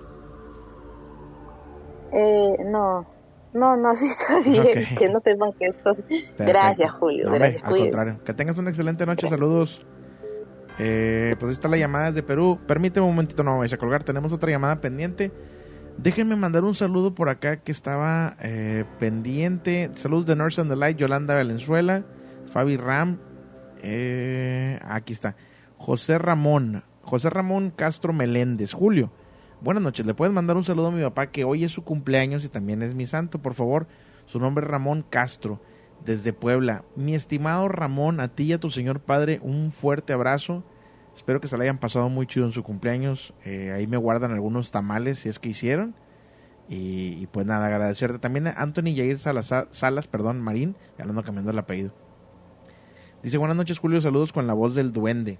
Eh, no, no, no, así está bien, que no sepan que eso. Perfecto. Gracias, Julio, No, hombre, gracias, al contrario. Que tengas una excelente noche. Saludos. Eh, pues ahí está la llamada desde Perú. Permíteme un momentito, no me vayas a colgar. Tenemos otra llamada pendiente. Déjenme mandar un saludo por acá que estaba eh, pendiente. Saludos de Nurse and the Light, Yolanda Valenzuela, Fabi Ram. eh, aquí está. José Ramón. José Ramón Castro Meléndez. Julio. Buenas noches. Le puedes mandar un saludo a mi papá que hoy es su cumpleaños y también es mi santo, por favor. Su nombre es Ramón Castro, desde Puebla. Mi estimado Ramón, a ti y a tu señor padre, un fuerte abrazo. Espero que se la hayan pasado muy chido en su cumpleaños. Eh, ahí me guardan algunos tamales si es que hicieron. Y, y pues nada, agradecerte también a Anthony Jair Salazar, Salas, perdón, Marín, ya ando cambiando el apellido. Dice, buenas noches Julio, saludos con la voz del duende.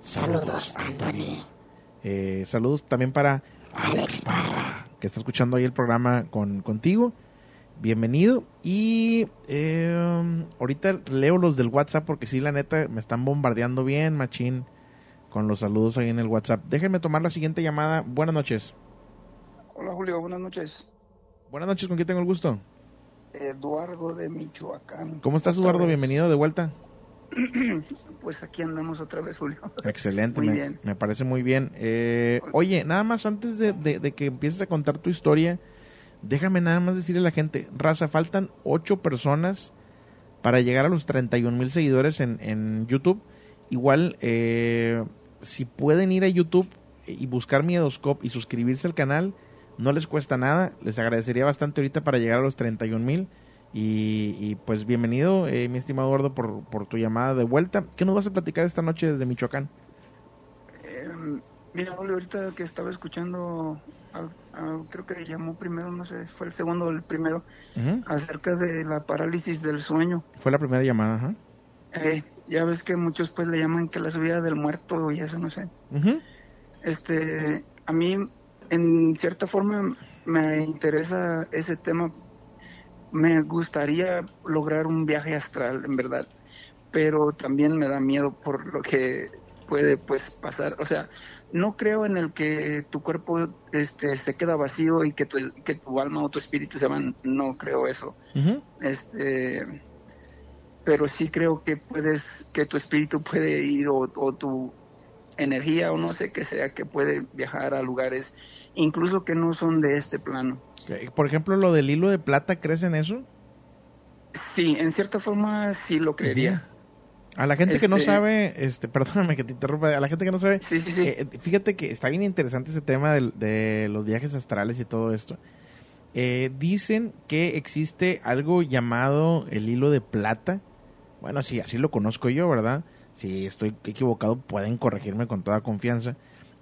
Saludos, Anthony. Eh, saludos también para Alex Parra. que está escuchando ahí el programa con, contigo. Bienvenido. Y eh, ahorita leo los del WhatsApp porque sí, la neta, me están bombardeando bien, machín, con los saludos ahí en el WhatsApp. Déjenme tomar la siguiente llamada. Buenas noches. Hola Julio, buenas noches. Buenas noches, ¿con quién tengo el gusto? Eduardo de Michoacán. ¿Cómo estás, Eduardo? vez. Bienvenido de vuelta. Pues aquí andamos otra vez, Julio. Excelente, Muy me, bien. me parece muy bien. Eh, oye, nada más antes de, de- de que empieces a contar tu historia, déjame nada más decirle a la gente, Raza, faltan ocho personas para llegar a los 31 mil seguidores en, en YouTube. Igual, eh, si pueden ir a YouTube y buscar Miedoscope y suscribirse al canal, no les cuesta nada. Les agradecería bastante ahorita para llegar a los 31 mil. Y, y, pues bienvenido, eh, mi estimado Eduardo, por, por tu llamada de vuelta. ¿Qué nos vas a platicar esta noche desde Michoacán? Eh, mira, ahorita que estaba escuchando, al- al- creo que llamó primero, no sé, fue el segundo o el primero, acerca de la parálisis del sueño. Fue la primera llamada, ajá. Eh, ya ves que muchos pues le llaman que la subida del muerto y eso, no sé. Este, a mí, en cierta forma, me interesa ese tema me gustaría lograr un viaje astral, en verdad, pero también me da miedo por lo que puede pues pasar, o sea, no creo en el que tu cuerpo este se queda vacío y que tu, que tu alma o tu espíritu se van, no creo eso. Este pero sí creo que puedes que tu espíritu puede ir o, o tu energía o no sé qué sea que puede viajar a lugares incluso que no son de este plano. Por ejemplo, lo del hilo de plata, ¿crees en eso? Sí, en cierta forma sí lo creería. A la gente que no Este- sabe, este, perdóname que te interrumpa, a la gente que no sabe, eh, fíjate que está bien interesante ese tema de, los viajes astrales y todo esto. Eh, dicen que existe algo llamado el hilo de plata. Bueno, sí, así lo conozco yo, ¿verdad? Si estoy equivocado, pueden corregirme con toda confianza.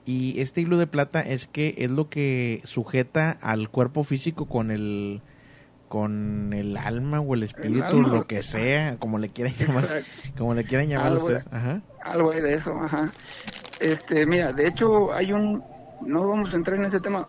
Y este hilo de plata es que es lo que sujeta al cuerpo físico con el con el alma o el espíritu, alma. lo que sea, como le quieran llamar, como le quieran llamar Algo- ustedes. Ajá. Algo hay de eso, ajá. Este, mira, de hecho hay un no vamos a entrar en ese tema.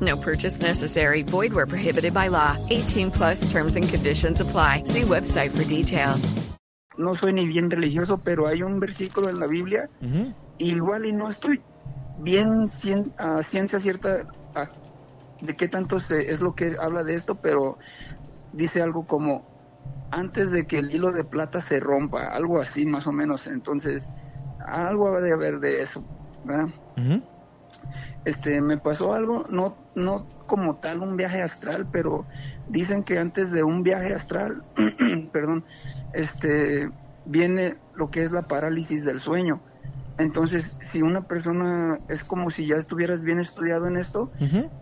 No purchase necessary. Void where prohibited by law. 18 plus terms and conditions apply. See website for details. No soy ni bien religioso, pero hay un versículo en la Biblia igual y no estoy bien cien- a ciencia cierta ah, de qué tanto se- es lo que habla de esto, pero dice algo como antes de que el hilo de plata se rompa, algo así más o menos. Entonces, algo ha de haber de eso, ¿verdad? Este, me pasó algo, no, no como tal un viaje astral, pero dicen que antes de un viaje astral, perdón, este, viene lo que es la parálisis del sueño. Entonces, si una persona es como si ya estuvieras bien estudiado en esto,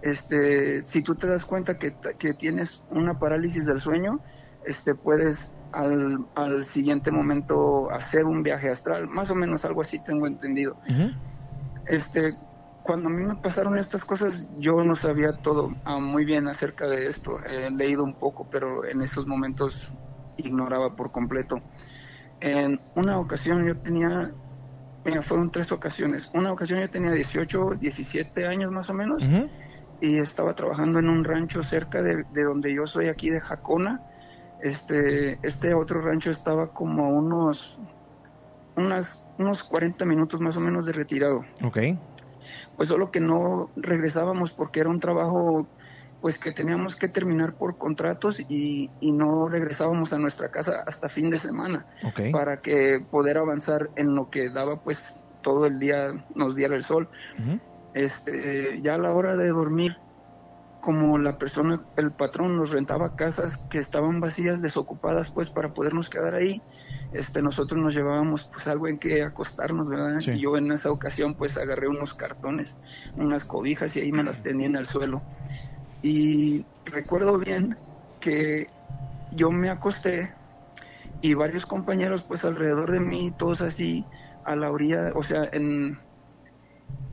este, si tú te das cuenta que, que tienes una parálisis del sueño, este, puedes al, al siguiente momento hacer un viaje astral, más o menos algo así tengo entendido. Este, cuando a mí me pasaron estas cosas, yo no sabía todo ah, muy bien acerca de esto. He leído un poco, pero en esos momentos ignoraba por completo. En una ocasión yo tenía, mira, fueron tres ocasiones. Una ocasión yo tenía 18, 17 años más o menos, y estaba trabajando en un rancho cerca de, de donde yo soy aquí de Jacona. Este, este otro rancho estaba como a unos, unas, unos 40 minutos más o menos de retirado Ok. Pues solo que no regresábamos porque era un trabajo pues que teníamos que terminar por contratos y, y no regresábamos a nuestra casa hasta fin de semana para que poder avanzar en lo que daba pues todo el día nos diera el sol. Este ya a la hora de dormir como la persona el patrón nos rentaba casas que estaban vacías desocupadas pues para podernos quedar ahí este nosotros nos llevábamos pues algo en que acostarnos verdad Sí. y yo en esa ocasión pues agarré unos cartones unas cobijas y ahí me las tenía en el suelo y recuerdo bien que yo me acosté y varios compañeros pues alrededor de mí todos así a la orilla o sea en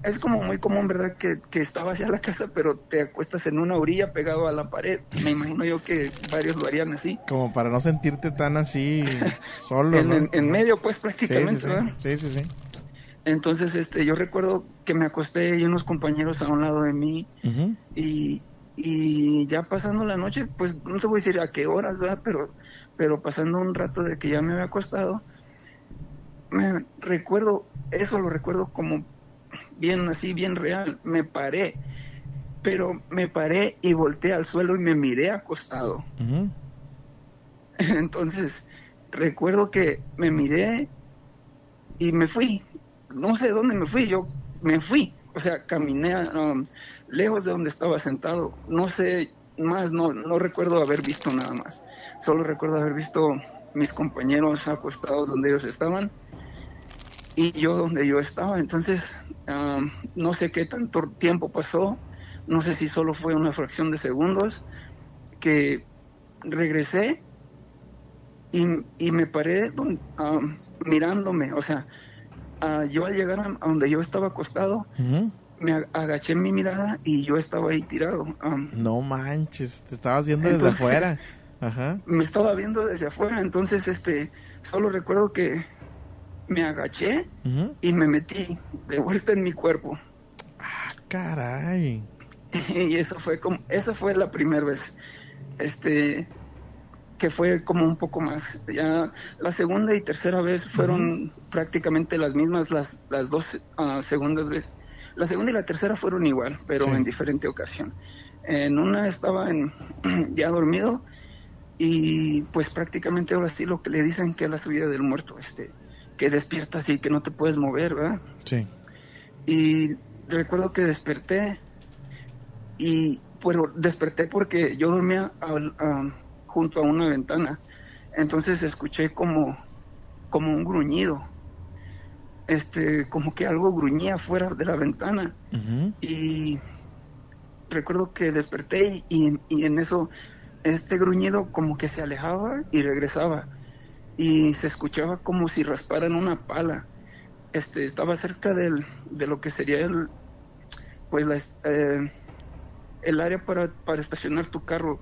es como muy común, ¿verdad? Que, que estaba hacia la casa, pero te acuestas en una orilla pegado a la pared. Me imagino yo que varios lo harían así. Como para no sentirte tan así solo, En, ¿no? en- en medio, pues prácticamente, sí, ¿verdad? sí. Sí, sí, sí. Entonces, este, yo recuerdo que me acosté y unos compañeros a un lado de mí y, y ya pasando la noche, pues no te voy a decir a qué horas, ¿verdad? Pero, pero pasando un rato de que ya me había acostado, me recuerdo, eso lo recuerdo como bien así, bien real. Me paré, pero me paré y volteé al suelo y me miré acostado. Entonces, recuerdo que me miré y me fui. No sé dónde me fui, yo me fui. O sea, caminé um, lejos de donde estaba sentado. No sé más, no, no recuerdo haber visto nada más. Solo recuerdo haber visto mis compañeros acostados donde ellos estaban y yo donde yo estaba. Entonces, um, no sé qué tanto tiempo pasó. No sé si solo fue una fracción de segundos que regresé y, y me paré don- um, mirándome. O sea, ah, yo al llegar a, donde yo estaba acostado, me ag- agaché mi mirada y yo estaba ahí tirado. Um, No manches, te estabas viendo desde afuera. Ajá. me estaba viendo desde afuera, entonces este, solo recuerdo que me agaché y me metí de vuelta en mi cuerpo. Caray. y eso fue como, esa fue la primera vez, este, que fue como un poco más. Ya la segunda y tercera vez fueron prácticamente las mismas, las, las dos ah, segundas veces. La segunda y la tercera fueron igual, pero Sí. en diferente ocasión. En una estaba en, ya dormido y pues prácticamente ahora sí lo que le dicen que es la subida del muerto, este, que despiertas y que no te puedes mover, ¿verdad? Sí. y recuerdo que desperté y pero desperté porque yo dormía a- junto a una ventana. Entonces escuché como como un gruñido. Este como que algo gruñía fuera de la ventana. Y recuerdo que desperté y, y- y en eso este gruñido como que se alejaba y regresaba y se escuchaba como si rasparan una pala. Este estaba cerca del, de lo que sería el pues la, eh, el área para, para estacionar tu carro.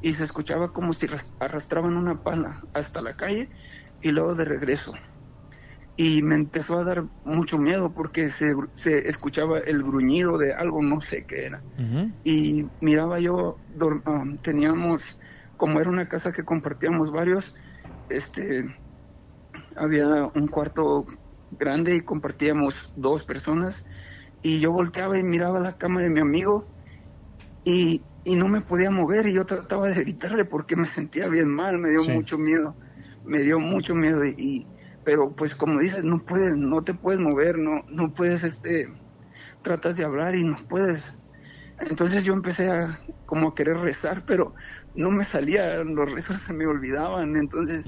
Y se escuchaba como si ras- arrastraban una pala hasta la calle y luego de regreso. Y me empezó a dar mucho miedo porque se, se escuchaba el gruñido de algo no sé qué era. Y miraba yo um, teníamos como era una casa que compartíamos varios este había un cuarto grande y compartíamos dos personas y yo volteaba y miraba la cama de mi amigo y, y no me podía mover y yo trataba de gritarle porque me sentía bien mal, me dio Sí. mucho miedo, me dio mucho miedo y, y- pero pues como dices, no puedes, no te puedes mover, no, no puedes este tratas de hablar y no puedes. Entonces yo empecé a como a querer rezar, pero no me salían, los rezos se me olvidaban, entonces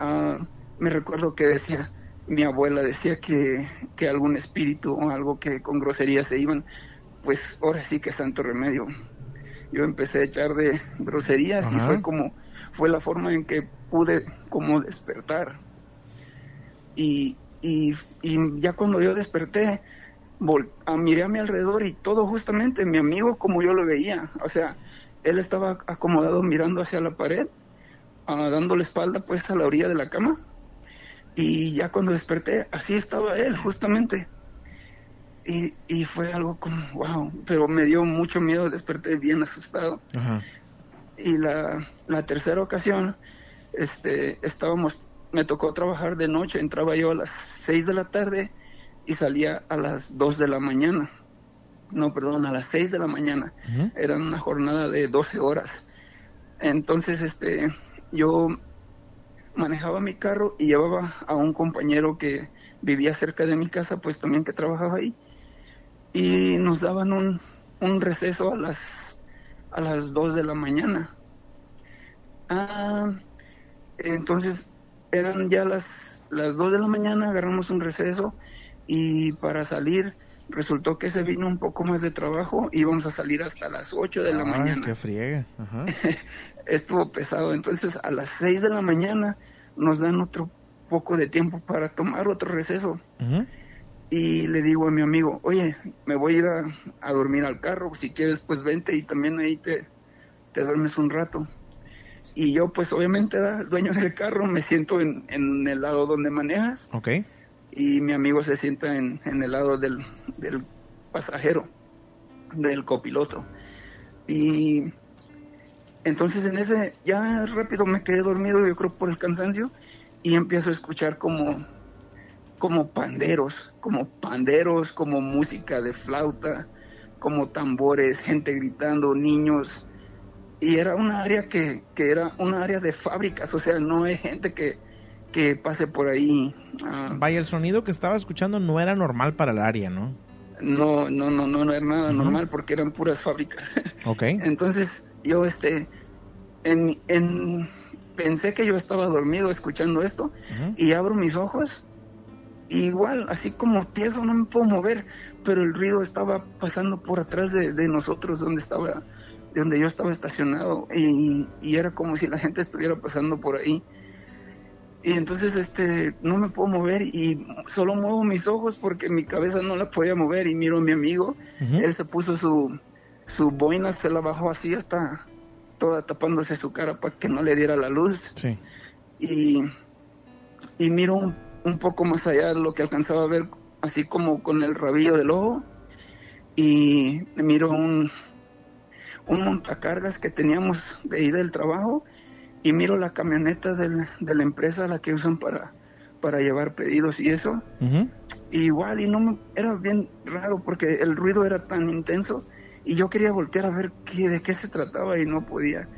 Ah, me recuerdo que decía, mi abuela decía que, que algún espíritu o algo que con grosería se iban, pues ahora sí que santo remedio. Yo empecé a echar de groserías y fue como, fue la forma en que pude como despertar. Y, y, y ya cuando yo desperté, vol- ah, miré a mi alrededor y todo justamente mi amigo como yo lo veía. O sea, él estaba acomodado mirando hacia la pared ah, dando la espalda pues a la orilla de la cama y ya cuando desperté así estaba él justamente y, y fue algo como wow pero me dio mucho miedo desperté bien asustado Ajá. y la, la tercera ocasión este estábamos me tocó trabajar de noche entraba yo a las 6 de la tarde y salía a las 2 de la mañana. No perdón a las 6 de la mañana. Era una jornada de 12 horas. Entonces este yo manejaba mi carro y llevaba a un compañero que vivía cerca de mi casa pues también que trabajaba ahí. Y nos daban un, un receso a las a las 2 de la mañana. Ah, entonces eran ya las las 2 de la mañana agarramos un receso y para salir resultó que se vino un poco más de trabajo íbamos a salir hasta las 8 de la Ay, mañana qué friega. Ajá. estuvo pesado. Entonces a las 6 de la mañana nos dan otro poco de tiempo para tomar otro receso. Y le digo a mi amigo, oye, me voy a ir a, a dormir al carro, si quieres pues vente y también ahí te, te duermes un rato. Y yo pues obviamente, el dueño del carro, me siento en, en el lado donde manejas Ok. Y mi amigo se sienta en, el lado del, del pasajero, del copiloto. Y entonces en ese, ya rápido me quedé dormido, yo creo por el cansancio, y empiezo a escuchar como, como panderos, como panderos, como música de flauta, como tambores, gente gritando, niños. Y era una área que, que era una área de fábricas, o sea, no hay gente que, que pase por ahí. ah, Vaya, el sonido que estaba escuchando no era normal para el área, ¿no? no, no, no, no, no era nada normal porque eran puras fábricas. Ok. Entonces yo este en, en pensé que yo estaba dormido escuchando esto y abro mis ojos igual así como tieso no me puedo mover pero el ruido estaba pasando por atrás de, de nosotros donde estaba de donde yo estaba estacionado y, y era como si la gente estuviera pasando por ahí y entonces este no me puedo mover y solo muevo mis ojos porque mi cabeza no la podía mover y miro a mi amigo. Él se puso su su boina se la bajó así hasta toda tapándose su cara para que no le diera la luz. Sí. y, y miro un, un poco más allá de lo que alcanzaba a ver así como con el rabillo del ojo. Y miro un un montacargas que teníamos de ida del trabajo y miro la camioneta del- de la empresa la que usan para para llevar pedidos y eso. Ujú. igual y no me, era bien raro porque el ruido era tan intenso y yo quería voltear a ver qué, de qué se trataba y no podía.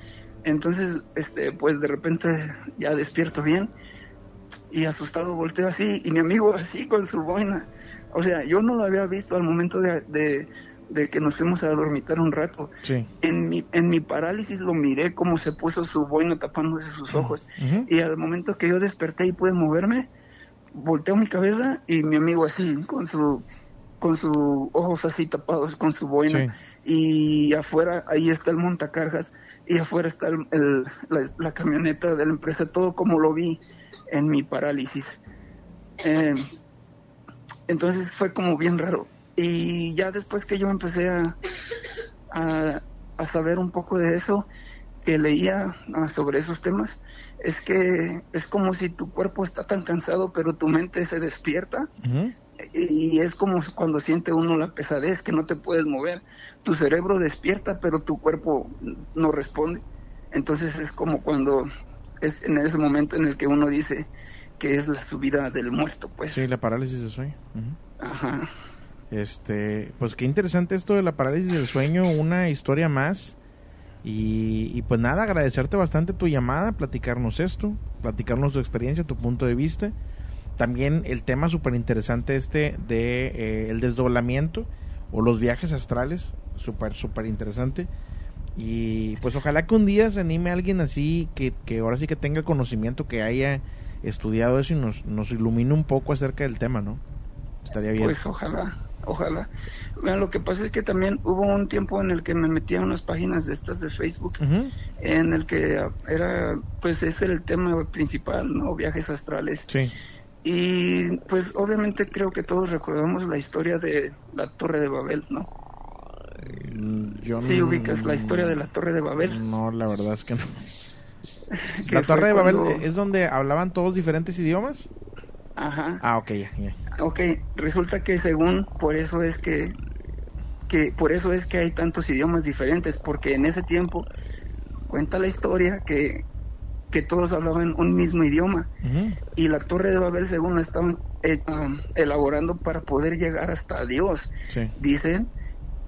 Entonces este pues de repente ya despierto bien y asustado volteo así y mi amigo así con su boina. O sea yo no lo había visto al momento de, de, de que nos fuimos a dormitar un rato. Sí. en mi, en mi parálisis lo miré como se puso su boina tapándose sus ojos. Y al momento que yo desperté y pude moverme volteo mi cabeza y mi amigo así con su con sus ojos así tapados con su boina. Y afuera ahí está el montacargas y afuera está el, el- la, la camioneta de la empresa todo como lo vi en mi parálisis. Eh, entonces fue como bien raro y ya después que yo empecé a, a, a saber un poco de eso que leía ah, sobre esos temas es que es como si tu cuerpo está tan cansado pero tu mente se despierta y es como cuando siente uno la pesadez que no te puedes mover tu cerebro despierta pero tu cuerpo no responde. Entonces es como cuando es en ese momento en el que uno dice que es la subida del muerto pues. Sí, la parálisis del sueño. Ajá Este, pues qué interesante esto de la parálisis del sueño, una historia más. Y, y pues nada, agradecerte bastante tu llamada, platicarnos esto, platicarnos tu experiencia, tu punto de vista. También el tema súper interesante este de eh, el desdoblamiento o los viajes astrales, súper, súper interesante. Y pues ojalá que un día se anime alguien así, que, que ahora sí que tenga el conocimiento, que haya estudiado eso y nos, nos ilumine un poco acerca del tema, ¿no? Estaría bien. Pues ojalá, ojalá. Mira, lo que pasa es que también hubo un tiempo en el que me metí a unas páginas de estas de Facebook, en el que era, pues ese era el tema principal, ¿no? Viajes astrales. Sí. Y pues obviamente creo que todos recordamos la historia de la Torre de Babel, ¿no? Yo Sí, no- ubicas la historia de la Torre de Babel. No, la verdad es que no. ¿La Torre de Babel cuando- es donde hablaban todos diferentes idiomas? Ajá. Ah, ok, ya. Ok, resulta que según por eso es que que por eso es que hay tantos idiomas diferentes porque en ese tiempo cuenta la historia que que todos hablaban un mismo idioma y la Torre de Babel según la estaban eh, um, elaborando para poder llegar hasta Dios. Sí. Dicen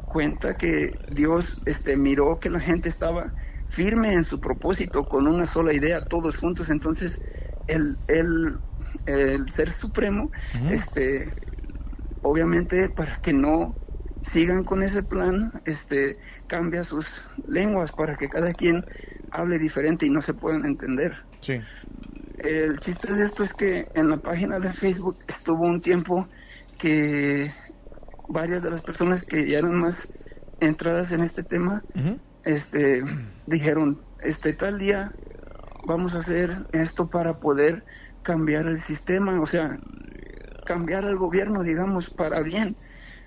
cuenta que Dios este miró que la gente estaba firme en su propósito con una sola idea todos juntos entonces el el, el ser supremo este obviamente para que no sigan con ese plan este cambia sus lenguas para que cada quien hable diferente y no se puedan entender. Sí. el chiste de esto es que en la página de Facebook estuvo un tiempo que varias de las personas que ya eran más entradas en este tema, este, dijeron, este tal día vamos a hacer esto para poder cambiar el sistema, o sea, cambiar al gobierno, digamos, para bien.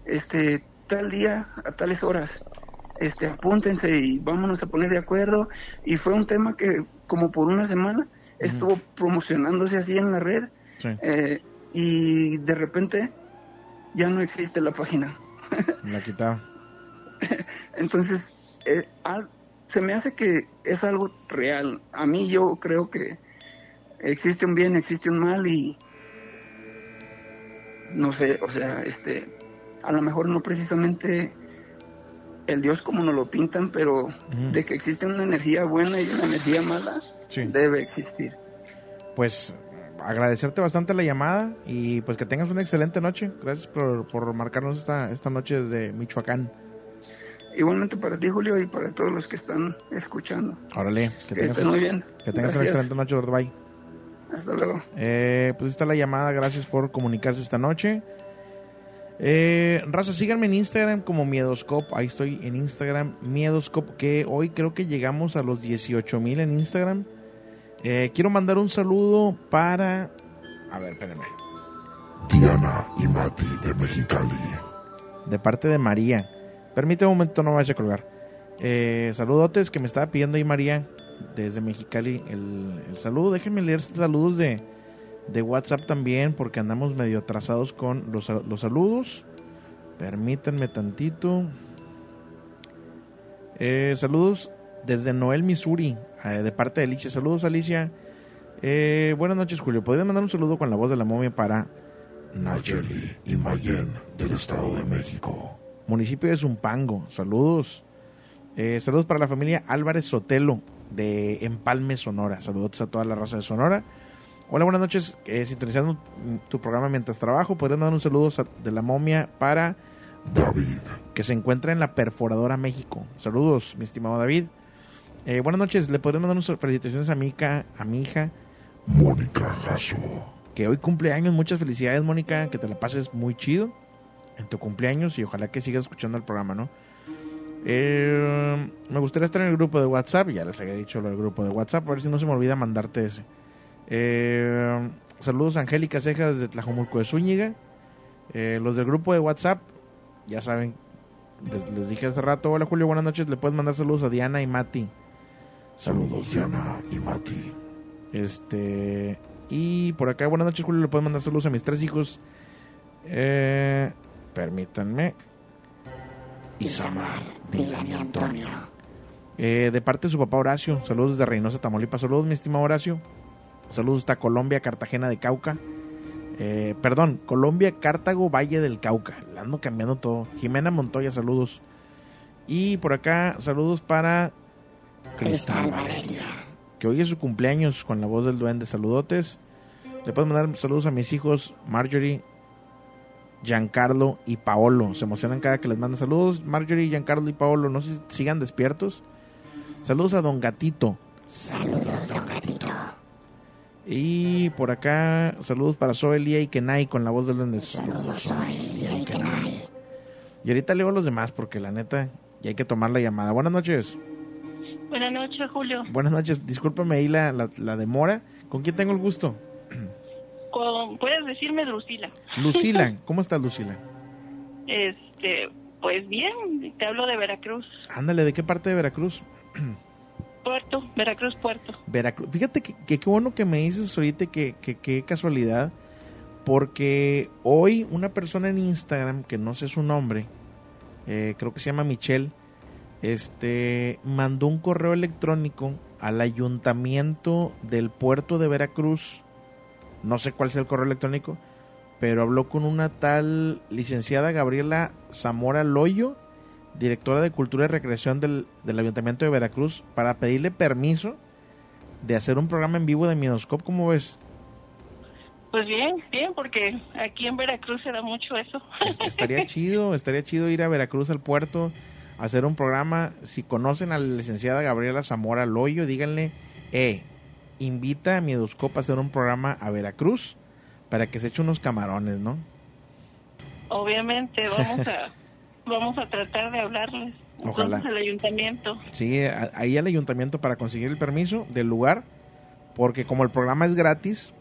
Este, tal día a tales horas, este, apúntense y vámonos a poner de acuerdo. Y fue un tema que como por una semana estuvo promocionándose así en la red. Sí. Eh, y de repente ya no existe la página. La quitaba. Entonces, eh, al- se me hace que es algo real. A mí yo creo que existe un bien, existe un mal y no sé, o sea, este, a lo mejor no precisamente el Dios como nos lo pintan, pero de que existe una energía buena y una energía mala, Sí. debe existir. Pues agradecerte bastante la llamada y pues que tengas una excelente noche. Gracias por, por marcarnos esta, esta noche desde Michoacán. Igualmente para ti, Julio, y para todos los que están escuchando. Órale, que Que tengas, muy bien. que tengas una excelente noche. Bye. Hasta luego. Eh, pues está la llamada, gracias por comunicarse esta noche. Eh, raza, síganme en Instagram como Miedoscope. Ahí estoy en Instagram, Miedoscope, que hoy creo que llegamos a los 18 mil en Instagram. Eh, quiero mandar un saludo para. A ver, espérenme. Diana y Mati de Mexicali. De parte de María. Permíteme un momento, no vayas a colgar. Eh, saludotes que me estaba pidiendo ahí María desde Mexicali el, el saludo. Déjenme leer saludos de, de WhatsApp también porque andamos medio atrasados con los, los saludos. Permítanme tantito. Eh, saludos desde Noel, Missouri, eh, de parte de Alicia. Saludos, Alicia. Eh, buenas noches, Julio. ¿Podrías mandar un saludo con la voz de la momia para Nayeli y Mayen del Estado de México. municipio de Zumpango. Saludos. Eh, saludos para la familia Álvarez Sotelo de Empalme, Sonora. Saludos a toda la raza de Sonora. Hola, buenas noches. Eh, sintonizando tu programa mientras trabajo, podrían dar un saludo sa- de la momia para David, que se encuentra en la Perforadora México. Saludos, mi estimado David. Eh, buenas noches. Le podrían mandar unas felicitaciones a mi, hija- a mi hija Mónica Jasso, que hoy cumpleaños. Muchas felicidades, Mónica. Que te la pases muy chido en tu cumpleaños y ojalá que sigas escuchando el programa, ¿no? Eh, me gustaría estar en el grupo de WhatsApp. Ya les había dicho lo del grupo de WhatsApp. A ver si no se me olvida mandarte ese. Eh, saludos Angélica Cejas desde Tlajomulco de Zúñiga. Eh, los del grupo de WhatsApp, ya saben, les, les dije hace rato. Hola Julio, buenas noches. Le puedes mandar saludos a Diana y Mati. saludos Diana y Mati. Este. Y por acá, buenas noches, Julio. Le puedo mandar saludos a mis tres hijos. Eh, permítanme. Isamar, Dylan y Antonio. Eh, de parte de su papá Horacio. Saludos desde Reynosa, Tamaulipas. Saludos, mi estimado Horacio. Saludos hasta Colombia, Cartagena de Cauca. Eh, perdón, Colombia, Cartago, Valle del Cauca. Le ando cambiando todo. Jimena Montoya, saludos. Y por acá, saludos para Cristal Valeria. que hoy es su cumpleaños con la voz del duende. Saludotes. Le puedo mandar saludos a mis hijos Marjorie, Giancarlo y Paolo. Se emocionan cada que les manda saludos. Marjorie, Giancarlo y Paolo, no sé si sigan despiertos. Saludos a Don Gatito. Saludos, don Gatito. Y por acá, saludos para Soelia y Kenai con la voz del duende. Saludos, Soelia y Kenai. Y ahorita leo a los demás porque la neta ya hay que tomar la llamada. Buenas noches. Buenas noches, Julio. Buenas noches. Discúlpame ahí la, la, la demora. ¿Con quién tengo el gusto? Con- Puedes decirme Drusila. Lucila. ¿Cómo estás, Lucila? Este, pues bien, te hablo de Veracruz. Ándale, ¿de qué parte de Veracruz? Puerto, Veracruz, Puerto. Veracruz. Fíjate que, qué bueno que me dices ahorita que, que qué casualidad. Porque hoy una persona en Instagram, que no sé su nombre, eh, creo que se llama Michelle, este, mandó un correo electrónico al ayuntamiento del puerto de Veracruz. No sé cuál sea el correo electrónico, pero habló con una tal licenciada Gabriela Zamora Loyo, directora de Cultura y Recreación del, del Ayuntamiento de Veracruz, para pedirle permiso de hacer un programa en vivo de Miedoscope. ¿Cómo ves? Pues bien, bien, porque aquí en Veracruz se da mucho eso. Estaría chido, estaría chido ir a Veracruz al puerto, hacer un programa. Si conocen a la licenciada Gabriela Zamora Loyo, díganle, eh, invita a Miedoscope a hacer un programa a Veracruz para que se eche unos camarones, ¿no? Obviamente vamos a vamos a tratar de hablarles Ojalá. entonces al ayuntamiento. Sí, ahí al ayuntamiento para conseguir el permiso del lugar, porque como el programa es gratis,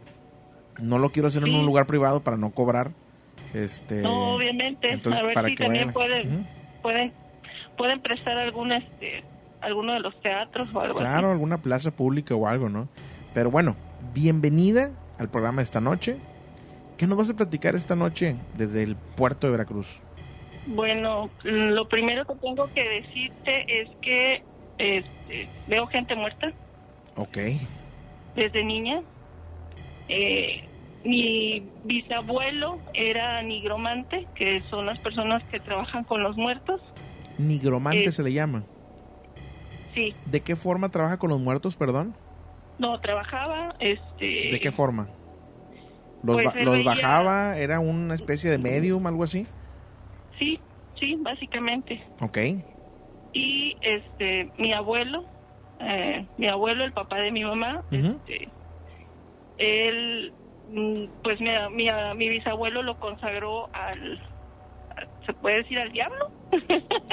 no lo quiero hacer en un lugar privado para no cobrar. Este, No, obviamente, entonces, a ver para si que también vayan- pueden pueden pueden prestar algún este alguno de los teatros o algo Claro, así. alguna plaza pública o algo, ¿no? Pero bueno, bienvenida al programa esta noche. ¿Qué nos vas a platicar esta noche desde el puerto de Veracruz? Bueno, lo primero que tengo que decirte es que este, veo gente muerta Ok. desde niña. Eh, mi bisabuelo era nigromante, que son las personas que trabajan con los muertos. Nigromante Eh, se le llama. Sí, ¿De qué forma trabaja con los muertos, perdón? No trabajaba, este. ¿De qué forma? ¿Los, Pues ba- él los veía- bajaba? ¿Era una especie de medium, algo así? Sí, sí, básicamente. Ok. Y este, mi abuelo, eh, mi abuelo, el papá de mi mamá, este, él, mm, pues mi, mi, mi bisabuelo lo consagró al, ¿se puede decir al diablo?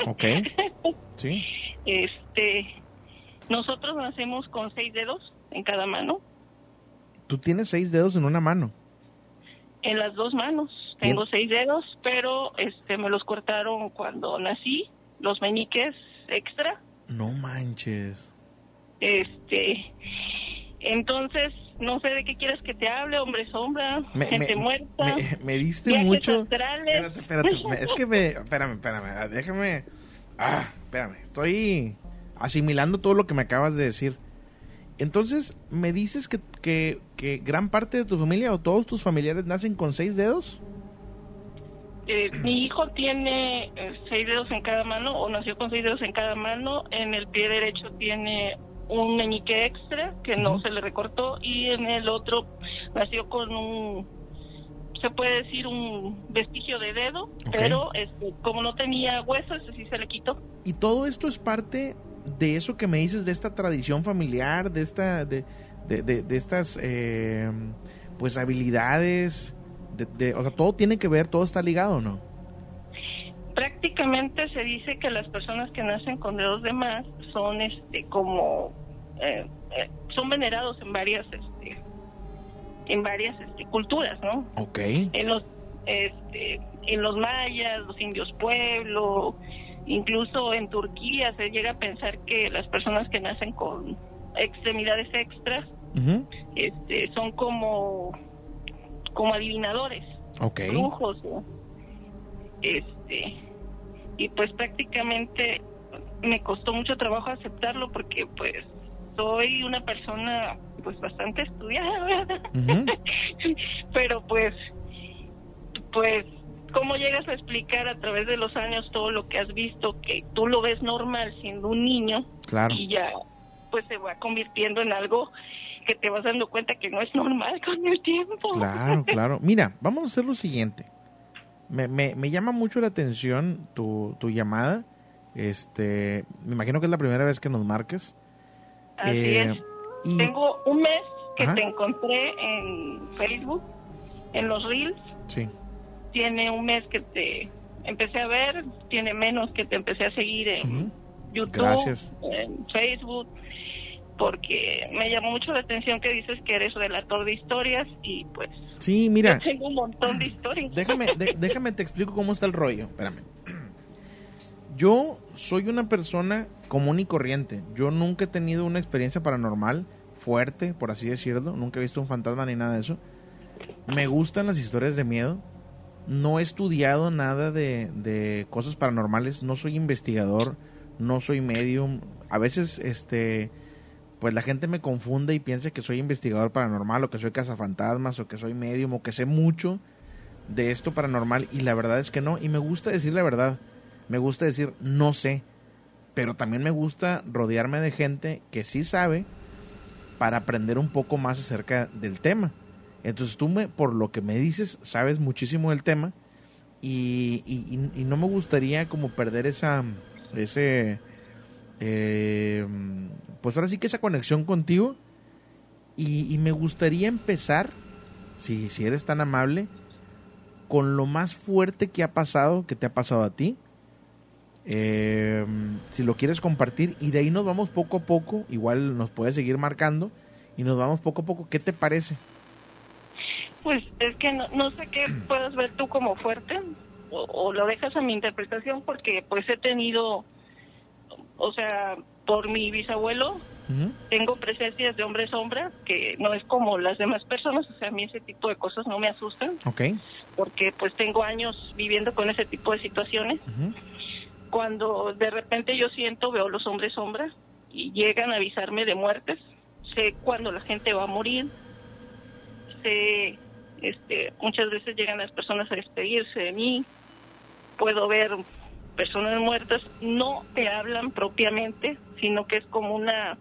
Ok. Sí. Este, nosotros nacemos con seis dedos en cada mano, Tú tienes seis dedos en una mano. en las dos manos. Tengo seis dedos, pero este, me los cortaron cuando nací, los meñiques extra. No manches. Este, entonces, no sé de qué quieres que te hable, hombre sombra, Me, gente me- muerta. me- me diste mucho. Espérate, espérate. Es que me. Espérame, espérame. Déjame. Ah, espérame. Estoy asimilando todo lo que me acabas de decir. Entonces, ¿me dices que, que, que gran parte de tu familia o todos tus familiares nacen con seis dedos? Eh, mi hijo tiene eh, seis dedos en cada mano, o nació con seis dedos en cada mano. En el pie derecho tiene un meñique extra que no se le recortó, y en el otro nació con un, se puede decir, un vestigio de dedo, pero este, como no tenía hueso, ese sí se le quitó. Y todo esto es parte de eso que me dices, de esta tradición familiar, de esta, de, de, de- de estas, eh, pues, habilidades, de, o sea, todo tiene que ver, todo está ligado, ¿no? prácticamente se dice que las personas que nacen con dedos de más son este como eh, eh, son venerados en varias este en varias este, culturas no Ok. en los este en los mayas los indios pueblo incluso en Turquía se llega a pensar que las personas que nacen con extremidades extras este son como como adivinadores Ok. brujos ¿no? este y pues prácticamente me costó mucho trabajo aceptarlo porque pues soy una persona pues bastante estudiada ¿verdad? pero pues pues cómo llegas a explicar a través de los años todo lo que has visto que tú lo ves normal siendo un niño Claro. y ya pues se va convirtiendo en algo que te vas dando cuenta que no es normal con el tiempo Claro, claro. Mira, vamos a hacer lo siguiente. Me, me, me llama mucho la atención tu, tu llamada. Este, me imagino que es la primera vez que nos marques. Así Eh, es. y- Tengo un mes que Ajá. te encontré en Facebook, en los Reels. Sí. Tiene un mes que te empecé a ver, tiene menos que te empecé a seguir en YouTube, Gracias. en Facebook, porque me llamó mucho la atención que dices que eres relator de historias y pues Sí, mira. yo tengo un montón de historias. Déjame, de- déjame te explico cómo está el rollo. Espérame. Yo soy una persona común y corriente. Yo nunca he tenido una experiencia paranormal fuerte, por así decirlo. Nunca he visto un fantasma ni nada de eso. Me gustan las historias de miedo. No he estudiado nada de, de cosas paranormales. No soy investigador. No soy medium. A veces, este, pues la gente me confunde y piensa que soy investigador paranormal o que soy cazafantasmas o que soy medium o que sé mucho de esto paranormal y la verdad es que no. Y me gusta decir la verdad. Me gusta decir no sé. Pero también me gusta rodearme de gente que sí sabe para aprender un poco más acerca del tema. Entonces tú, me, por lo que me dices, sabes muchísimo del tema y, y- no me gustaría como perder esa, ese, eh, pues ahora sí que esa conexión contigo y, y me gustaría empezar, si, si eres tan amable, con lo más fuerte que ha pasado, que te ha pasado a ti. Eh, si lo quieres compartir y de ahí nos vamos poco a poco, igual nos puedes seguir marcando y nos vamos poco a poco. ¿Qué te parece? Pues es que no, no sé qué puedas ver tú como fuerte o, o lo dejas a mi interpretación porque pues he tenido, o sea, por mi bisabuelo tengo presencias de hombre sombra, que no es como las demás personas, o sea, a mí ese tipo de cosas no me asustan, Ok. porque pues tengo años viviendo con ese tipo de situaciones. Cuando de repente yo siento, veo los hombres sombra y llegan a avisarme de muertes, sé cuando la gente va a morir, sé, este, muchas veces llegan las personas a despedirse de mí, puedo ver personas muertas, no te hablan propiamente, sino que es como una...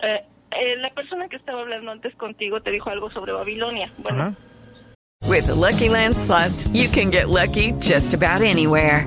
eh, eh, la persona que estaba hablando antes contigo te dijo algo sobre Babilonia. Bueno, With the Lucky Land slots, you can get lucky just about anywhere.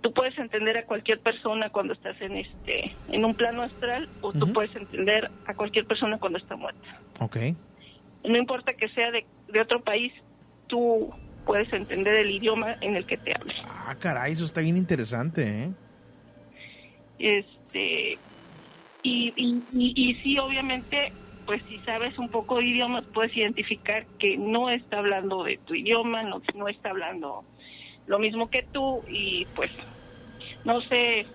Tú puedes entender a cualquier persona cuando estás en este en un plano astral o tú puedes entender a cualquier persona cuando está muerta. Ok. No importa que sea de, de otro país, tú puedes entender el idioma en el que te hable. Ah, caray, eso está bien interesante, ¿eh? Este y, y, y, y sí, obviamente, pues si sabes un poco de idiomas, puedes identificar que no está hablando de tu idioma, no, no está hablando lo mismo que tú y pues no sé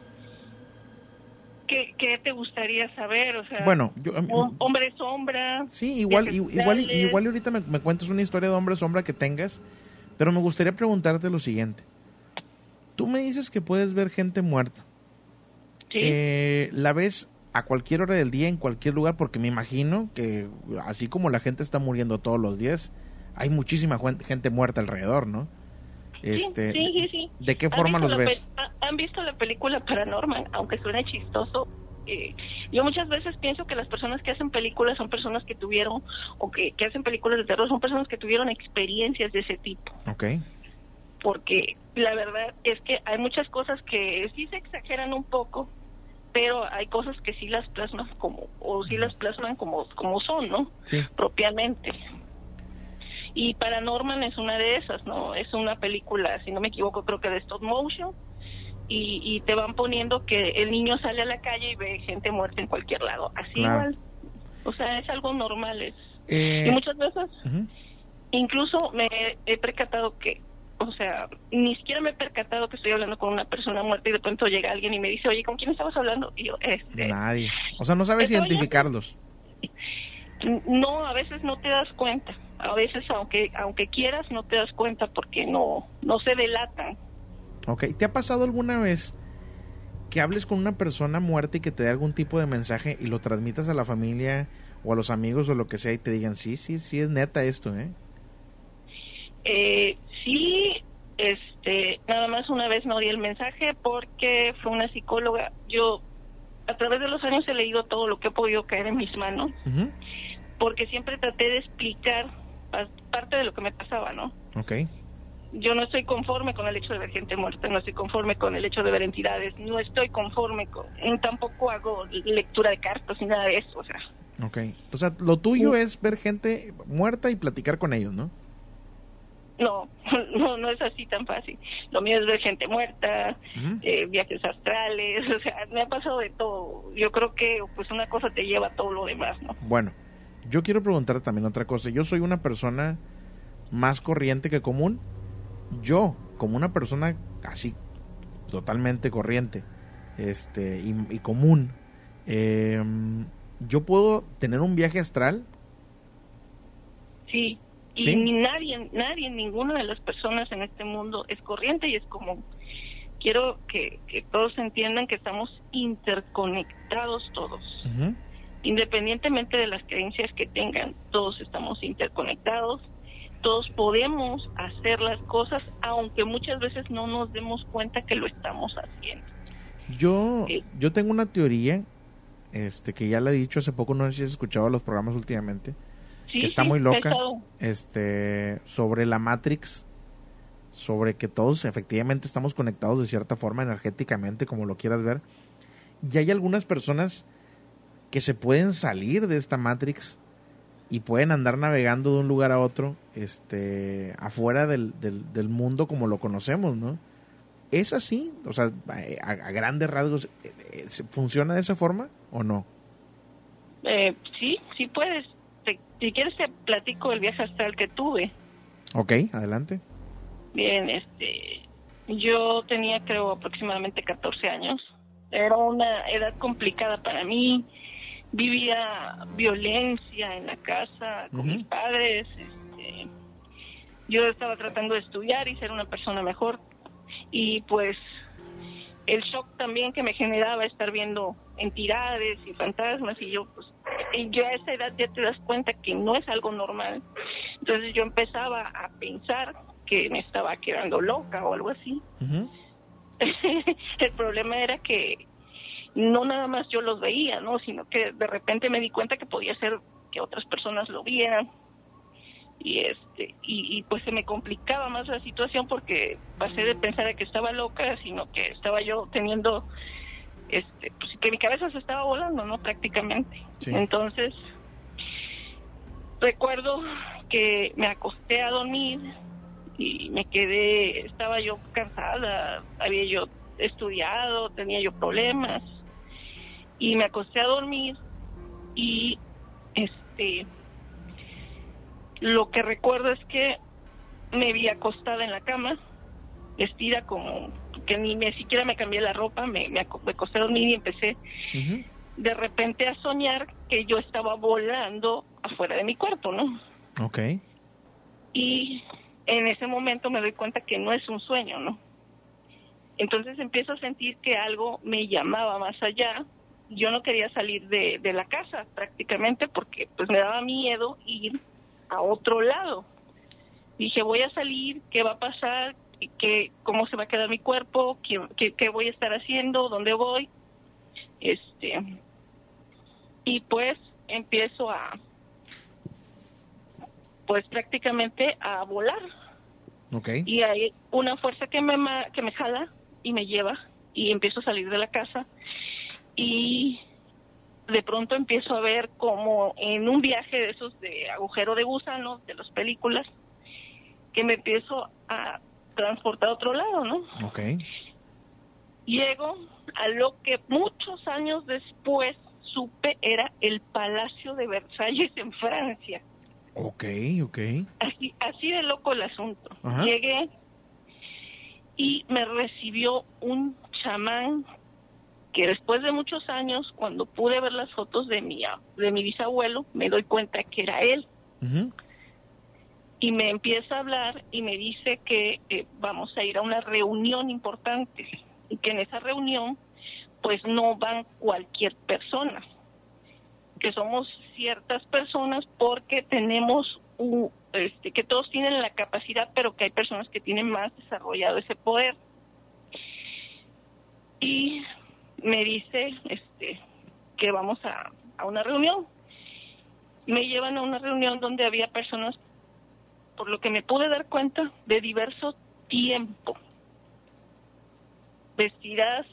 qué, qué te gustaría saber, o sea, Bueno, yo- hom- hombre sombra. Sí, igual, igual, igual ahorita me, me cuentas una historia de hombre sombra que tengas, pero me gustaría preguntarte lo siguiente. Tú me dices que puedes ver gente muerta. Eh, ¿La ves a cualquier hora del día, en cualquier lugar? Porque me imagino que así como la gente está muriendo todos los días, hay muchísima gente muerta alrededor, ¿no? Este, sí, sí, sí. ¿De qué ¿Han forma los ves? ¿Han visto la película Paranormal? Aunque suene chistoso. eh, yo muchas veces pienso que las personas que hacen películas son personas que tuvieron, o que, que hacen películas de terror, son personas que tuvieron experiencias de ese tipo. Ok. Porque la verdad es que hay muchas cosas que sí se exageran un poco, pero hay cosas que sí las plasman como, o sí las plasman como, como son, ¿no? Sí. propiamente. Y Paranorman es una de esas, ¿no? Es una película, si no me equivoco, creo que de stop motion. Y, y te van poniendo que el niño sale a la calle y ve gente muerta en cualquier lado. Así Claro. igual. O sea, es algo normal. Es. Eh, Y muchas veces, incluso me he percatado que, o sea, ni siquiera me he percatado que estoy hablando con una persona muerta y de pronto llega alguien y me dice, oye, ¿con quién estabas hablando? Y yo, este, Nadie. O sea, no sabes identificarlos. No, a veces no te das cuenta. A veces, aunque aunque quieras, no te das cuenta porque no no se delatan. Ok, ¿te ha pasado alguna vez que hables con una persona muerta y que te dé algún tipo de mensaje y lo transmitas a la familia o a los amigos o lo que sea y te digan, sí, sí, sí, es neta esto, ¿eh? Eh, sí, este, nada más una vez no di el mensaje porque fue una psicóloga. Yo a través de los años he leído todo lo que he podido caer en mis manos porque siempre traté de explicar parte de lo que me pasaba, ¿no? Ok. yo no estoy conforme con el hecho de ver gente muerta, no estoy conforme con el hecho de ver entidades, no estoy conforme con, tampoco hago lectura de cartas ni nada de eso, o sea, Ok. O sea, lo tuyo es ver gente muerta y platicar con ellos, ¿no? no, no, no es así tan fácil. Lo mío es ver gente muerta, eh, viajes astrales, o sea, me ha pasado de todo. Yo creo que pues una cosa te lleva a todo lo demás, ¿no? Bueno, yo quiero preguntar también otra cosa. Yo soy una persona más corriente que común. Yo, como una persona así totalmente corriente este y, y común, eh, yo puedo tener un viaje astral. Sí, y ¿Sí? ni nadie, nadie, ninguna de las personas en este mundo es corriente y es común. quiero que, que todos entiendan que estamos interconectados todos. Independientemente de las creencias que tengan, todos estamos interconectados, todos podemos hacer las cosas, aunque muchas veces no nos demos cuenta que lo estamos haciendo. Yo, yo tengo una teoría, este, que ya la he dicho hace poco, no sé si has escuchado los programas últimamente, Sí, que está sí, muy loca, pesado. este, sobre la Matrix, sobre que todos efectivamente estamos conectados de cierta forma energéticamente, como lo quieras ver. Y hay algunas personas que se pueden salir de esta Matrix y pueden andar navegando de un lugar a otro, este, afuera del, del, del mundo como lo conocemos, ¿no? ¿Es así? O sea, a, a grandes rasgos, eh, eh, ¿funciona de esa forma o no? Eh, sí, sí puedes. Te- si quieres te platico el viaje astral que tuve. Ok, adelante. Bien, este, yo tenía creo aproximadamente 14 años. Era una edad complicada para mí. Vivía violencia en la casa con mis padres. este, yo estaba tratando de estudiar y ser una persona mejor. Y pues el shock también que me generaba estar viendo entidades y fantasmas y yo pues y yo a esa edad ya te das cuenta que no es algo normal entonces yo empezaba a pensar que me estaba quedando loca o algo así el problema era que no nada más yo los veía no sino que de repente me di cuenta que podía ser que otras personas lo vieran. Y este y, y, pues se me complicaba más la situación porque pasé de pensar a que estaba loca sino que estaba yo teniendo este pues que mi cabeza se estaba volando no prácticamente. Sí. entonces recuerdo que me acosté a dormir y me quedé estaba yo cansada había yo estudiado tenía yo problemas y me acosté a dormir y este lo que recuerdo es que me vi acostada en la cama, vestida como que ni me siquiera me cambié la ropa, me, me, aco- me acosté a dormir y empecé de repente a soñar que yo estaba volando afuera de mi cuerpo, ¿no? Ok. Y en ese momento me doy cuenta que no es un sueño, ¿no? Entonces empiezo a sentir que algo me llamaba más allá. Yo no quería salir de, de la casa prácticamente porque pues me daba miedo ir a otro lado. Dije, voy a salir, ¿qué va a pasar? ¿Qué, ¿Cómo se va a quedar mi cuerpo? ¿Qué, qué, qué voy a estar haciendo? ¿Dónde voy? Este, y pues empiezo a, pues prácticamente a volar. Ok. Y hay una fuerza que me, que me jala y me lleva y empiezo a salir de la casa y de pronto empiezo a ver como en un viaje de esos de agujero de gusano de las películas que me empiezo a transportar a otro lado, ¿no? Ok. Llego a lo que muchos años después supe era el Palacio de Versalles en Francia. Ok, ok. Así, así de loco el asunto. Ajá. Llegué y me recibió un chamán que después de muchos años, cuando pude ver las fotos de mi, de mi bisabuelo, me doy cuenta que era él. Y me empieza a hablar y me dice que eh, vamos a ir a una reunión importante y que en esa reunión pues no van cualquier persona, que somos ciertas personas porque tenemos un, este, que todos tienen la capacidad, pero que hay personas que tienen más desarrollado ese poder. Y me dice este que vamos a, a una reunión. Me llevan a una reunión donde había personas, por lo que me pude dar cuenta, de diverso tiempo, vestidas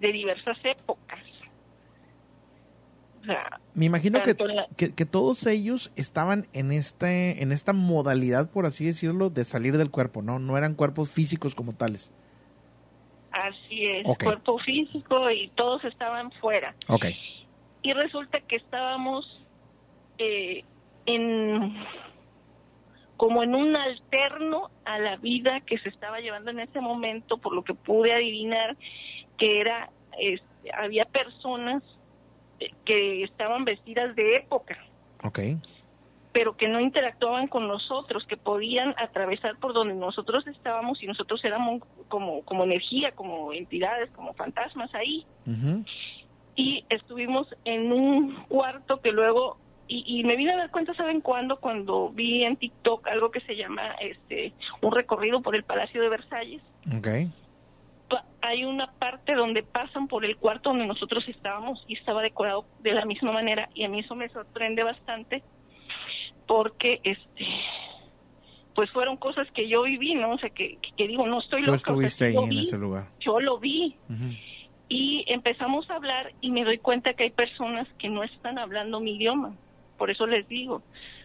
de diversas épocas. O sea, Me imagino que, la- que, que todos ellos estaban en este en esta modalidad, por así decirlo, de salir del cuerpo, ¿no? No eran cuerpos físicos como tales. Así es, cuerpo físico y todos estaban fuera. Ok. Y resulta que estábamos eh, en como en un alterno a la vida que se estaba llevando en ese momento, por lo que pude adivinar que era este, había personas eh, que estaban vestidas de época. Ok. Pero que no interactuaban con nosotros, que podían atravesar por donde nosotros estábamos y nosotros éramos como, como energía, como entidades, como fantasmas ahí. Y estuvimos en un cuarto que luego, y, y me vine a dar cuenta, ¿saben cuándo? Cuando vi en TikTok algo que se llama este un recorrido por el Palacio de Versalles. Ok. Pa- Hay una parte donde pasan por el cuarto donde nosotros estábamos y estaba decorado de la misma manera y a mí eso me sorprende bastante porque este pues fueron cosas que yo viví, ¿no? O sea, que, que- que digo, no estoy Tú loca. o sea, ahí en ese lugar. Yo lo vi y empezamos a hablar y me doy cuenta que hay personas que no están hablando mi idioma. Por eso les digo,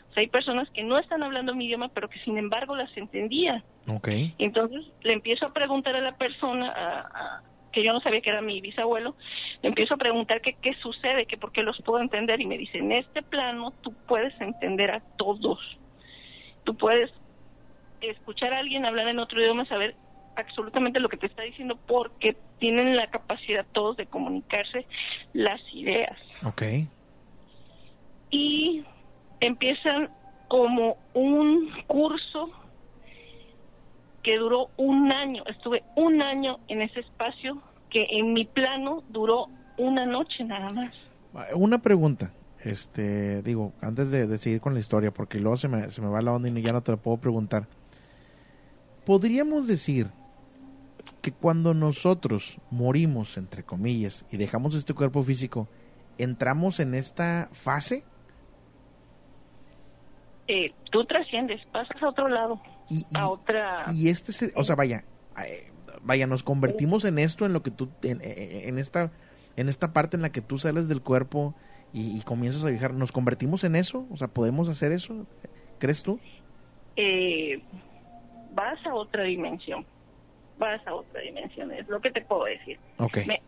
o sea, hay personas que no están hablando mi idioma, pero que sin embargo las entendía. Ok. Entonces le empiezo a preguntar a la persona, a- a- que yo no sabía que era mi bisabuelo, le empiezo a preguntar que qué sucede, que por qué los puedo entender y me dice, en este plano tú puedes entender a todos. Tú puedes escuchar a alguien hablar en otro idioma, saber absolutamente lo que te está diciendo porque tienen la capacidad todos de comunicarse las ideas Ok. y empiezan como un curso que duró un año. Estuve un año en ese espacio que en mi plano duró una noche nada más. Una pregunta, este, digo, antes de, de seguir con la historia, porque luego se me, se me va la onda y ya no te la puedo preguntar. ¿Podríamos decir que cuando nosotros morimos, entre comillas, y dejamos este cuerpo físico, entramos en esta fase? Eh, tú trasciendes, pasas a otro lado, a otra... Y este, o sea, vaya, eh, vaya, nos convertimos en esto, en lo que tú, en, en- esta, en esta parte en la que tú sales del cuerpo y, y comienzas a viajar, ¿nos convertimos en eso? O sea, ¿podemos hacer eso? ¿Crees tú? eh, vas a otra dimensión, vas a otra dimensión, es lo que te puedo decir. Ok. Me-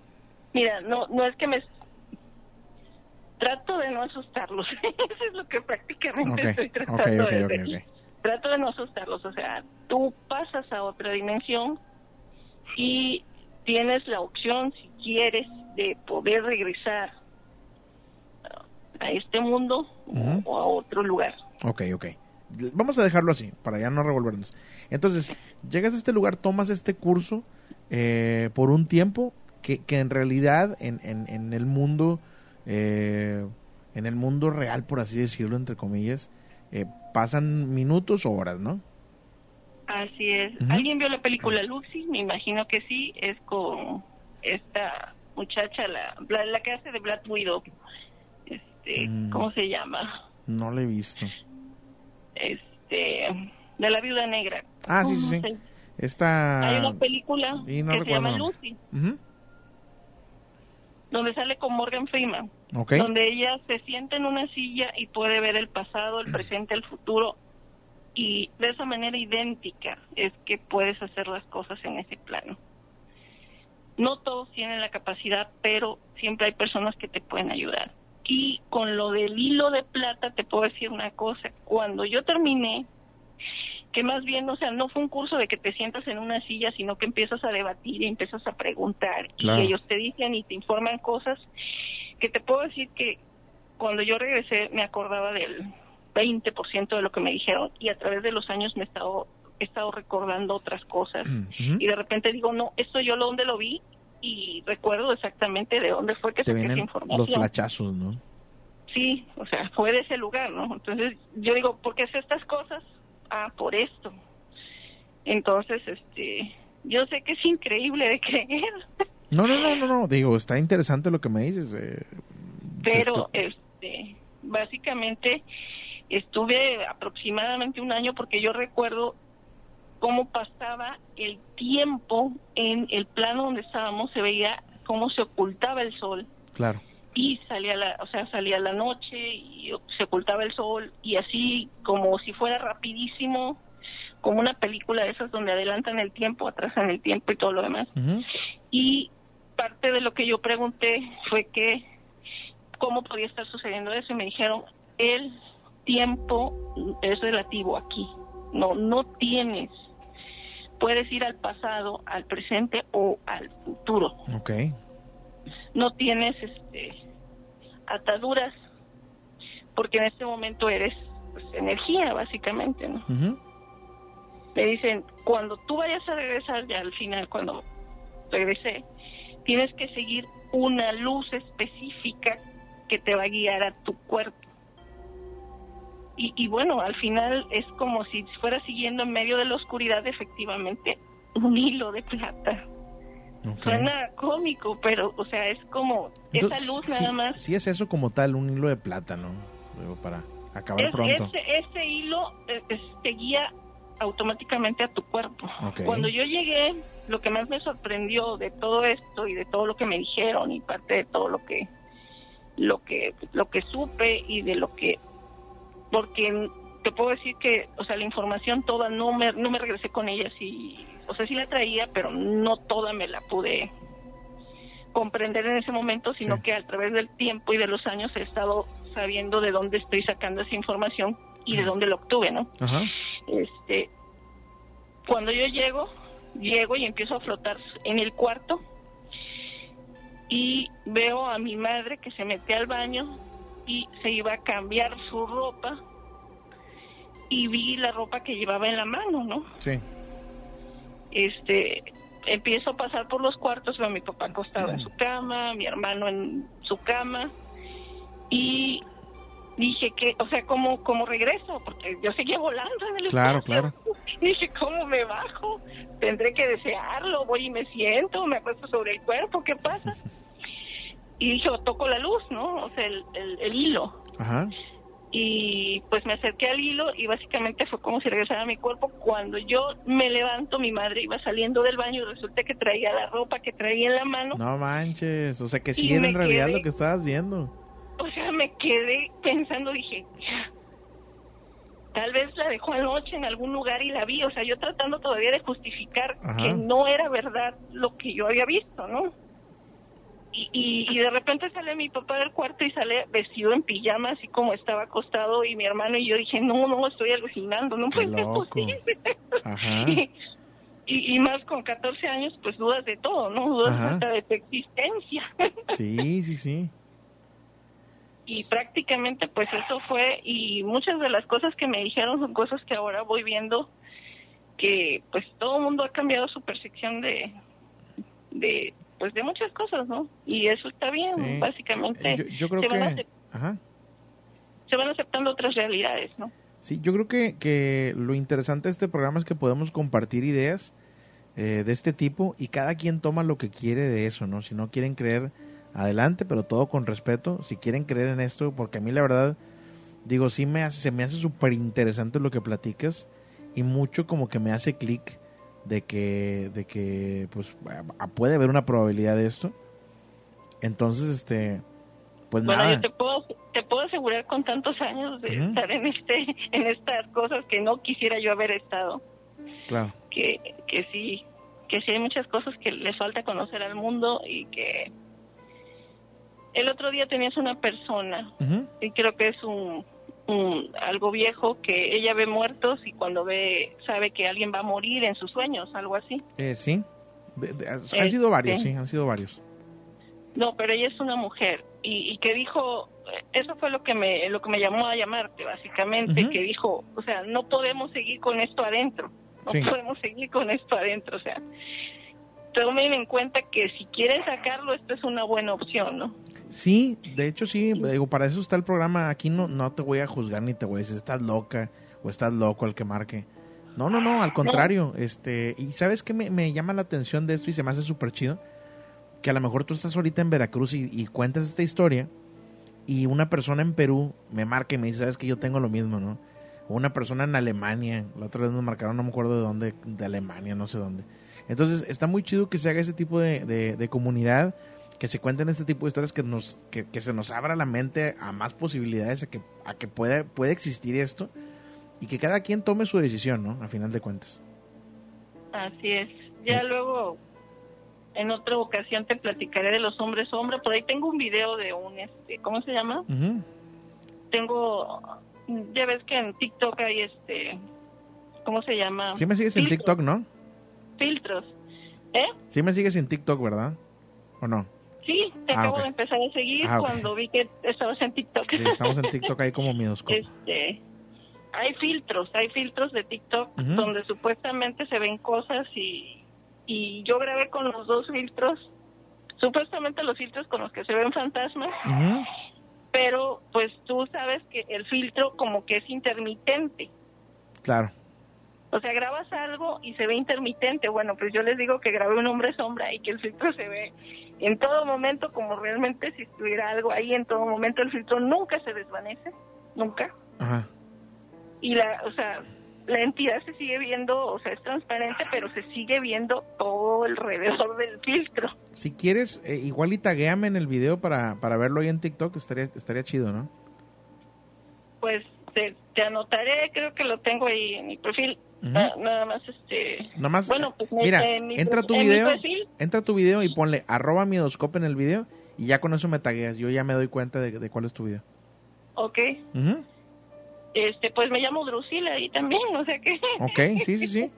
mira, no, no es que me... Trato de no asustarlos, eso es lo que prácticamente estoy tratando ok, de ok, decir. ok. Trato de no asustarlos, o sea, tú pasas a otra dimensión y tienes la opción, si quieres, de poder regresar a este mundo o a otro lugar. Ok, ok. Vamos a dejarlo así, para ya no revolvernos. Entonces, llegas a este lugar, tomas este curso eh, por un tiempo que, que en realidad en, en, en el mundo, eh, en el mundo real, por así decirlo, entre comillas, eh, pasan minutos o horas, ¿no? Así es. ¿Alguien vio la película Lucy? Me imagino que sí. Es con esta muchacha, la, la, la que hace de Black Widow. Este, Mm. ¿Cómo se llama? No lo he visto. Este, de la viuda negra. Ah, sí, ¿Cómo sí, sí. Esta... Hay una película no que se llama. Lucy, donde sale con Morgan Freeman. Donde ella se sienta en una silla y puede ver el pasado, el presente, el futuro. Y de esa manera idéntica es que puedes hacer las cosas en ese plano. No todos tienen la capacidad, pero siempre hay personas que te pueden ayudar. Y con lo del hilo de plata te puedo decir una cosa. Cuando yo terminé, que más bien, o sea, no fue un curso de que te sientas en una silla, sino que empiezas a debatir y empiezas a preguntar. Claro. Y ellos te dicen y te informan cosas que te puedo decir que cuando yo regresé me acordaba del 20% de lo que me dijeron y a través de los años me he estado, he estado recordando otras cosas. Y de repente digo, no, esto yo lo donde lo vi y recuerdo exactamente de dónde fue que Te saqué esa vienen información. los flachazos, ¿no? Sí, o sea, fue de ese lugar, ¿no? Entonces yo digo, ¿por qué sé estas cosas? Ah, por esto. Entonces, este, yo sé que es increíble de creer, No, no, no, no, no. Digo, está interesante lo que me dices. eh, pero este, básicamente estuve aproximadamente un año porque yo recuerdo cómo pasaba el tiempo en el plano donde estábamos, se veía cómo se ocultaba el sol Claro. y salía la, o sea, salía la noche y se ocultaba el sol y así como si fuera rapidísimo, como una película de esas donde adelantan el tiempo, atrasan el tiempo y todo lo demás. Y parte de lo que yo pregunté fue que cómo podía estar sucediendo eso y me dijeron, el tiempo es relativo aquí, no, no tienes, puedes ir al pasado, al presente o al futuro. Ok. no tienes este ataduras porque en este momento eres pues, energía, básicamente, ¿no? Me dicen, cuando tú vayas a regresar, ya al final, cuando regresé, tienes que seguir una luz específica que te va a guiar a tu cuerpo. Y, y bueno, al final es como si fuera siguiendo en medio de la oscuridad, efectivamente, un hilo de plata. Ok. Suena cómico, pero, o sea, es como Entonces, esa luz nada más. Sí es eso como tal, un hilo de plata, ¿no? Digo, para acabar Es- pronto. Ese, ese hilo eh, es- te guía automáticamente a tu cuerpo. Cuando yo llegué, lo que más me sorprendió de todo esto y de todo lo que me dijeron y parte de todo lo que lo que lo que supe y de lo que porque te puedo decir que, o sea, la información toda no me no me regresé con ella sí, o sea, sí la traía, pero no toda me la pude comprender en ese momento, sino que a través del tiempo y de los años he estado sabiendo de dónde estoy sacando esa información y de dónde la obtuve, ¿no? Ajá. Este, cuando yo llego, llego y empiezo a flotar en el cuarto y veo a mi madre que se mete al baño y se iba a cambiar su ropa y vi la ropa que llevaba en la mano, ¿no? Sí. este empiezo a pasar por los cuartos, veo a mi papá acostado en su cama, mi hermano en su cama y dije que, o sea, ¿cómo, cómo regreso? Porque yo seguía volando en el Claro, espacio. Dije, ¿cómo me bajo? Tendré que desearlo, voy y me siento, me acuesto sobre el cuerpo, ¿qué pasa? Y dije, o toco la luz, ¿no? O sea, el, el- el hilo Ajá. y pues me acerqué al hilo y básicamente fue como si regresara a mi cuerpo. Cuando yo me levanto, mi madre iba saliendo del baño y resulta que traía la ropa que traía en la mano. No manches. O sea que sí era en realidad quedé- lo que estabas viendo. O sea, me quedé pensando, dije, tal vez la dejó anoche en algún lugar y la vi. O sea, yo tratando todavía de justificar Ajá. que no era verdad lo que yo había visto, ¿no? Y, y, y de repente sale mi papá del cuarto y sale vestido en pijama, así como estaba acostado, y mi hermano y yo dije, no, no, estoy alucinando, no puede ser posible. Ajá. Y, y más con 14 años, pues dudas de todo, ¿no? Dudas Ajá. hasta de tu existencia. Sí, sí, sí. Y prácticamente pues eso fue y muchas de las cosas que me dijeron son cosas que ahora voy viendo que pues todo el mundo ha cambiado su percepción de de pues de muchas cosas no y eso está bien Sí. básicamente Yo, yo creo se, van que... Ajá. se van aceptando otras realidades no Sí, yo creo que, que lo interesante de este programa es que podemos compartir ideas eh, de este tipo y cada quien toma lo que quiere de eso, ¿no? Si no quieren creer, adelante, pero todo con respeto. Si quieren creer en esto, porque a mí la verdad, digo, sí me hace, se me hace súper interesante lo que platicas y mucho como que me hace clic de que, de que, pues, puede haber una probabilidad de esto. Entonces, este, pues bueno nada. yo te puedo te puedo asegurar con tantos años de estar en este en estas cosas que no quisiera yo haber estado Claro. que, que sí, que sí hay muchas cosas que le falta conocer al mundo y que el otro día tenías una persona y creo que es un, un- algo viejo que ella ve muertos y cuando ve sabe que alguien va a morir en sus sueños, algo así. Eh, sí. Han Eh, sido varios, sí. han sido varios. No, pero ella es una mujer y, y que dijo, eso fue lo que me lo que me llamó a llamarte básicamente, que dijo, o sea, no podemos seguir con esto adentro, no Sí. podemos seguir con esto adentro, o sea, tomen en cuenta que si quieren sacarlo, esto es una buena opción, ¿no? Sí, de hecho sí, digo, para eso está el programa. Aquí no, no te voy a juzgar ni te voy a decir estás loca o estás loco al que marque. No, no, no, al contrario. Este, y sabes que me, me llama la atención de esto y se me hace súper chido. Que a lo mejor tú estás ahorita en Veracruz y, cuentas esta historia y una persona en Perú me marca y me dice, sabes que yo tengo lo mismo, ¿no? O una persona en Alemania, la otra vez nos marcaron, no me acuerdo de dónde, de Alemania, no sé dónde. Entonces está muy chido que se haga ese tipo de- de comunidad, que se cuenten este tipo de historias, que nos que, que se nos abra la mente a más posibilidades, a que, a que pueda, puede existir esto y que cada quien tome su decisión, ¿no? A final de cuentas. Así es. Ya luego, en otra ocasión te platicaré de los hombres hombre. Por ahí tengo un video de un, este, ¿cómo se llama? Ujú. Tengo, ya ves que en TikTok hay este, ¿cómo se llama? Sí me sigues en TikTok, ¿no? Filtros. ¿Eh? Sí me sigues en TikTok, ¿verdad? ¿O no? Te Ah, acabo de empezar a seguir Ah, cuando vi que estabas en TikTok. Sí, estamos en TikTok ahí como miedos. Este, hay filtros, hay filtros de TikTok donde supuestamente se ven cosas y, y yo grabé con los dos filtros, supuestamente los filtros con los que se ven fantasmas, pero pues tú sabes que el filtro como que es intermitente. Claro. O sea, grabas algo y se ve intermitente. Bueno, pues yo les digo que grabé un hombre sombra y que el filtro se ve en todo momento como realmente si estuviera algo ahí en todo momento. El filtro nunca se desvanece, nunca. Ajá. Y la, o sea, la entidad se sigue viendo, o sea, es transparente, pero se sigue viendo todo alrededor del filtro. Si quieres, eh, igual y taguéame en el video para, para verlo ahí en TikTok, estaría, estaría chido, ¿no? Pues te, te anotaré, creo que lo tengo ahí en mi perfil. Na- nada más, este. Nada más, Bueno, pues mira, en mi- entra tu en video, perfil, entra tu video y ponle arroba miedoscope en el video y ya con eso me tagueas. Yo ya me doy cuenta de, de cuál es tu video. ok. Este, pues me llamo Drusila ahí también, o sea que. Ok, sí, sí, sí.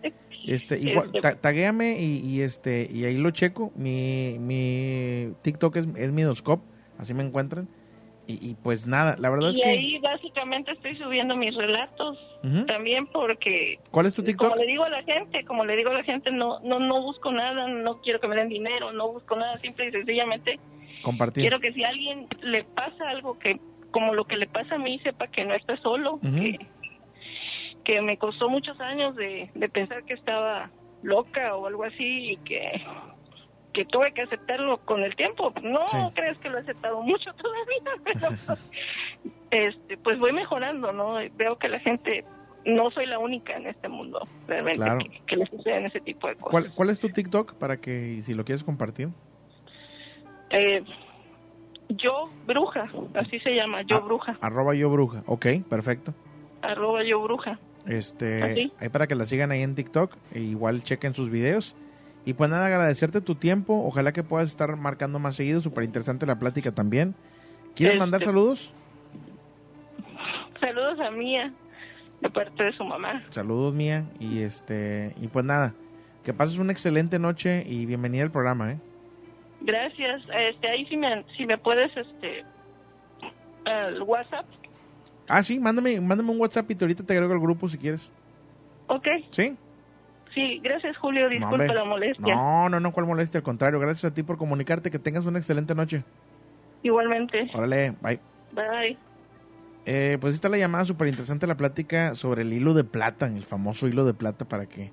Este, igual, Este- ta- taguéame y, y este, y ahí lo checo. Mi, mi TikTok es, es miedoscope, así me encuentran. Y, y pues nada, la verdad es y que... ahí básicamente estoy subiendo mis relatos también porque ¿Cuál es tu TikTok? como le digo a la gente como le digo a la gente no no no busco nada no quiero que me den dinero no busco nada simple y sencillamente Compartir. quiero que si a alguien le pasa algo que como lo que le pasa a mí sepa que no está solo que, que me costó muchos años de, de pensar que estaba loca o algo así y que que tuve que aceptarlo con el tiempo. No Sí. crees que lo he aceptado mucho todavía, pero este, pues voy mejorando, ¿no? Veo que la gente, no soy la única en este mundo, realmente, Claro. que, que le suceden ese tipo de cosas. ¿Cuál, ¿Cuál es tu TikTok para que, si lo quieres compartir? Eh, yo, bruja, así se llama, yo, Ah. bruja, Arroba yo bruja. Ok, perfecto. arroba yo, bruja. Este, Así. ahí para que la sigan ahí en TikTok. E igual chequen sus videos. Y pues nada, agradecerte tu tiempo. Ojalá que puedas estar marcando más seguido. Súper interesante la plática también. ¿Quieres Este- mandar saludos? Saludos a Mía, de parte de su mamá. Saludos, mía. Y este, y pues nada, que pases una excelente noche y bienvenida al programa, ¿eh? Gracias. Este, ahí si me, si me puedes, este, al WhatsApp. Ah, sí, mándame, mándame un WhatsApp y te- ahorita te agrego al grupo si quieres. Ok. ¿Sí? Sí, gracias Julio, disculpa la molestia. No, no, no, cuál molestia, al contrario. Gracias a ti por comunicarte. Que tengas una excelente noche. Igualmente. Órale, bye. Bye. Eh, pues está la llamada súper interesante la plática sobre el hilo de plata, el famoso hilo de plata para que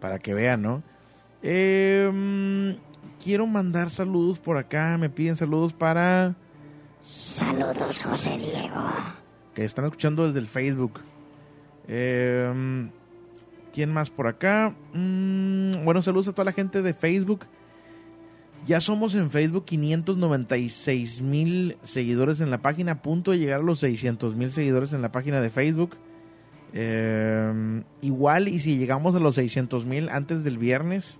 para que vean, ¿no? Eh, quiero mandar saludos por acá, me piden saludos para Saludos, José Diego. que están escuchando desde el Facebook. Eh, ¿Quién más por acá? Mm, bueno, saludos a toda la gente de Facebook. Ya somos en Facebook 596 mil seguidores en la página, a punto de llegar a los 600 mil seguidores en la página de Facebook. Eh, igual, y si llegamos a los 600 mil antes del viernes,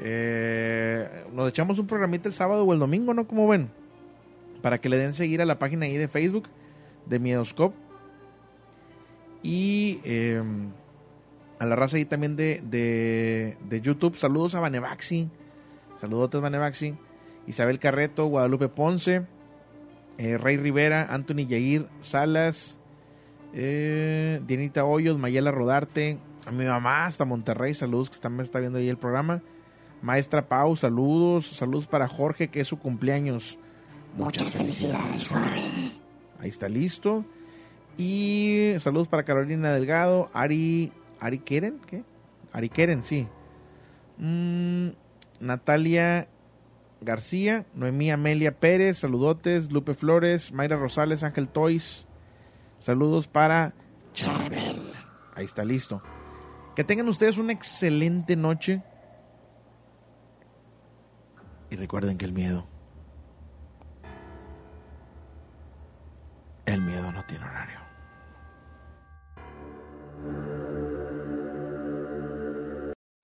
eh, nos echamos un programita el sábado o el domingo, ¿no? Como ven? Para que le den seguir a la página ahí de Facebook de Miedoscope. Y eh, a la raza ahí también de, de, de YouTube. Saludos a Vanevaxi. Saludotes Vanevaxi. Isabel Carreto, Guadalupe Ponce, eh, Rey Rivera, Anthony Yair Salas, eh, Dianita Hoyos, Mayela Rodarte, a mi mamá hasta Monterrey, saludos que me está viendo ahí el programa. Maestra Pau, saludos, saludos para Jorge, que es su cumpleaños. Muchas felicidades, Jorge. Ahí está listo. Y saludos para Carolina Delgado, Ari, Ari Keren, ¿qué? Ari Keren, sí. Mm, Natalia García, Noemí Amelia Pérez, saludotes, Lupe Flores, Mayra Rosales, Ángel Toys. Saludos para Charbel. Ahí está listo. Que tengan ustedes una excelente noche. Y recuerden que el miedo. El miedo no tiene horario.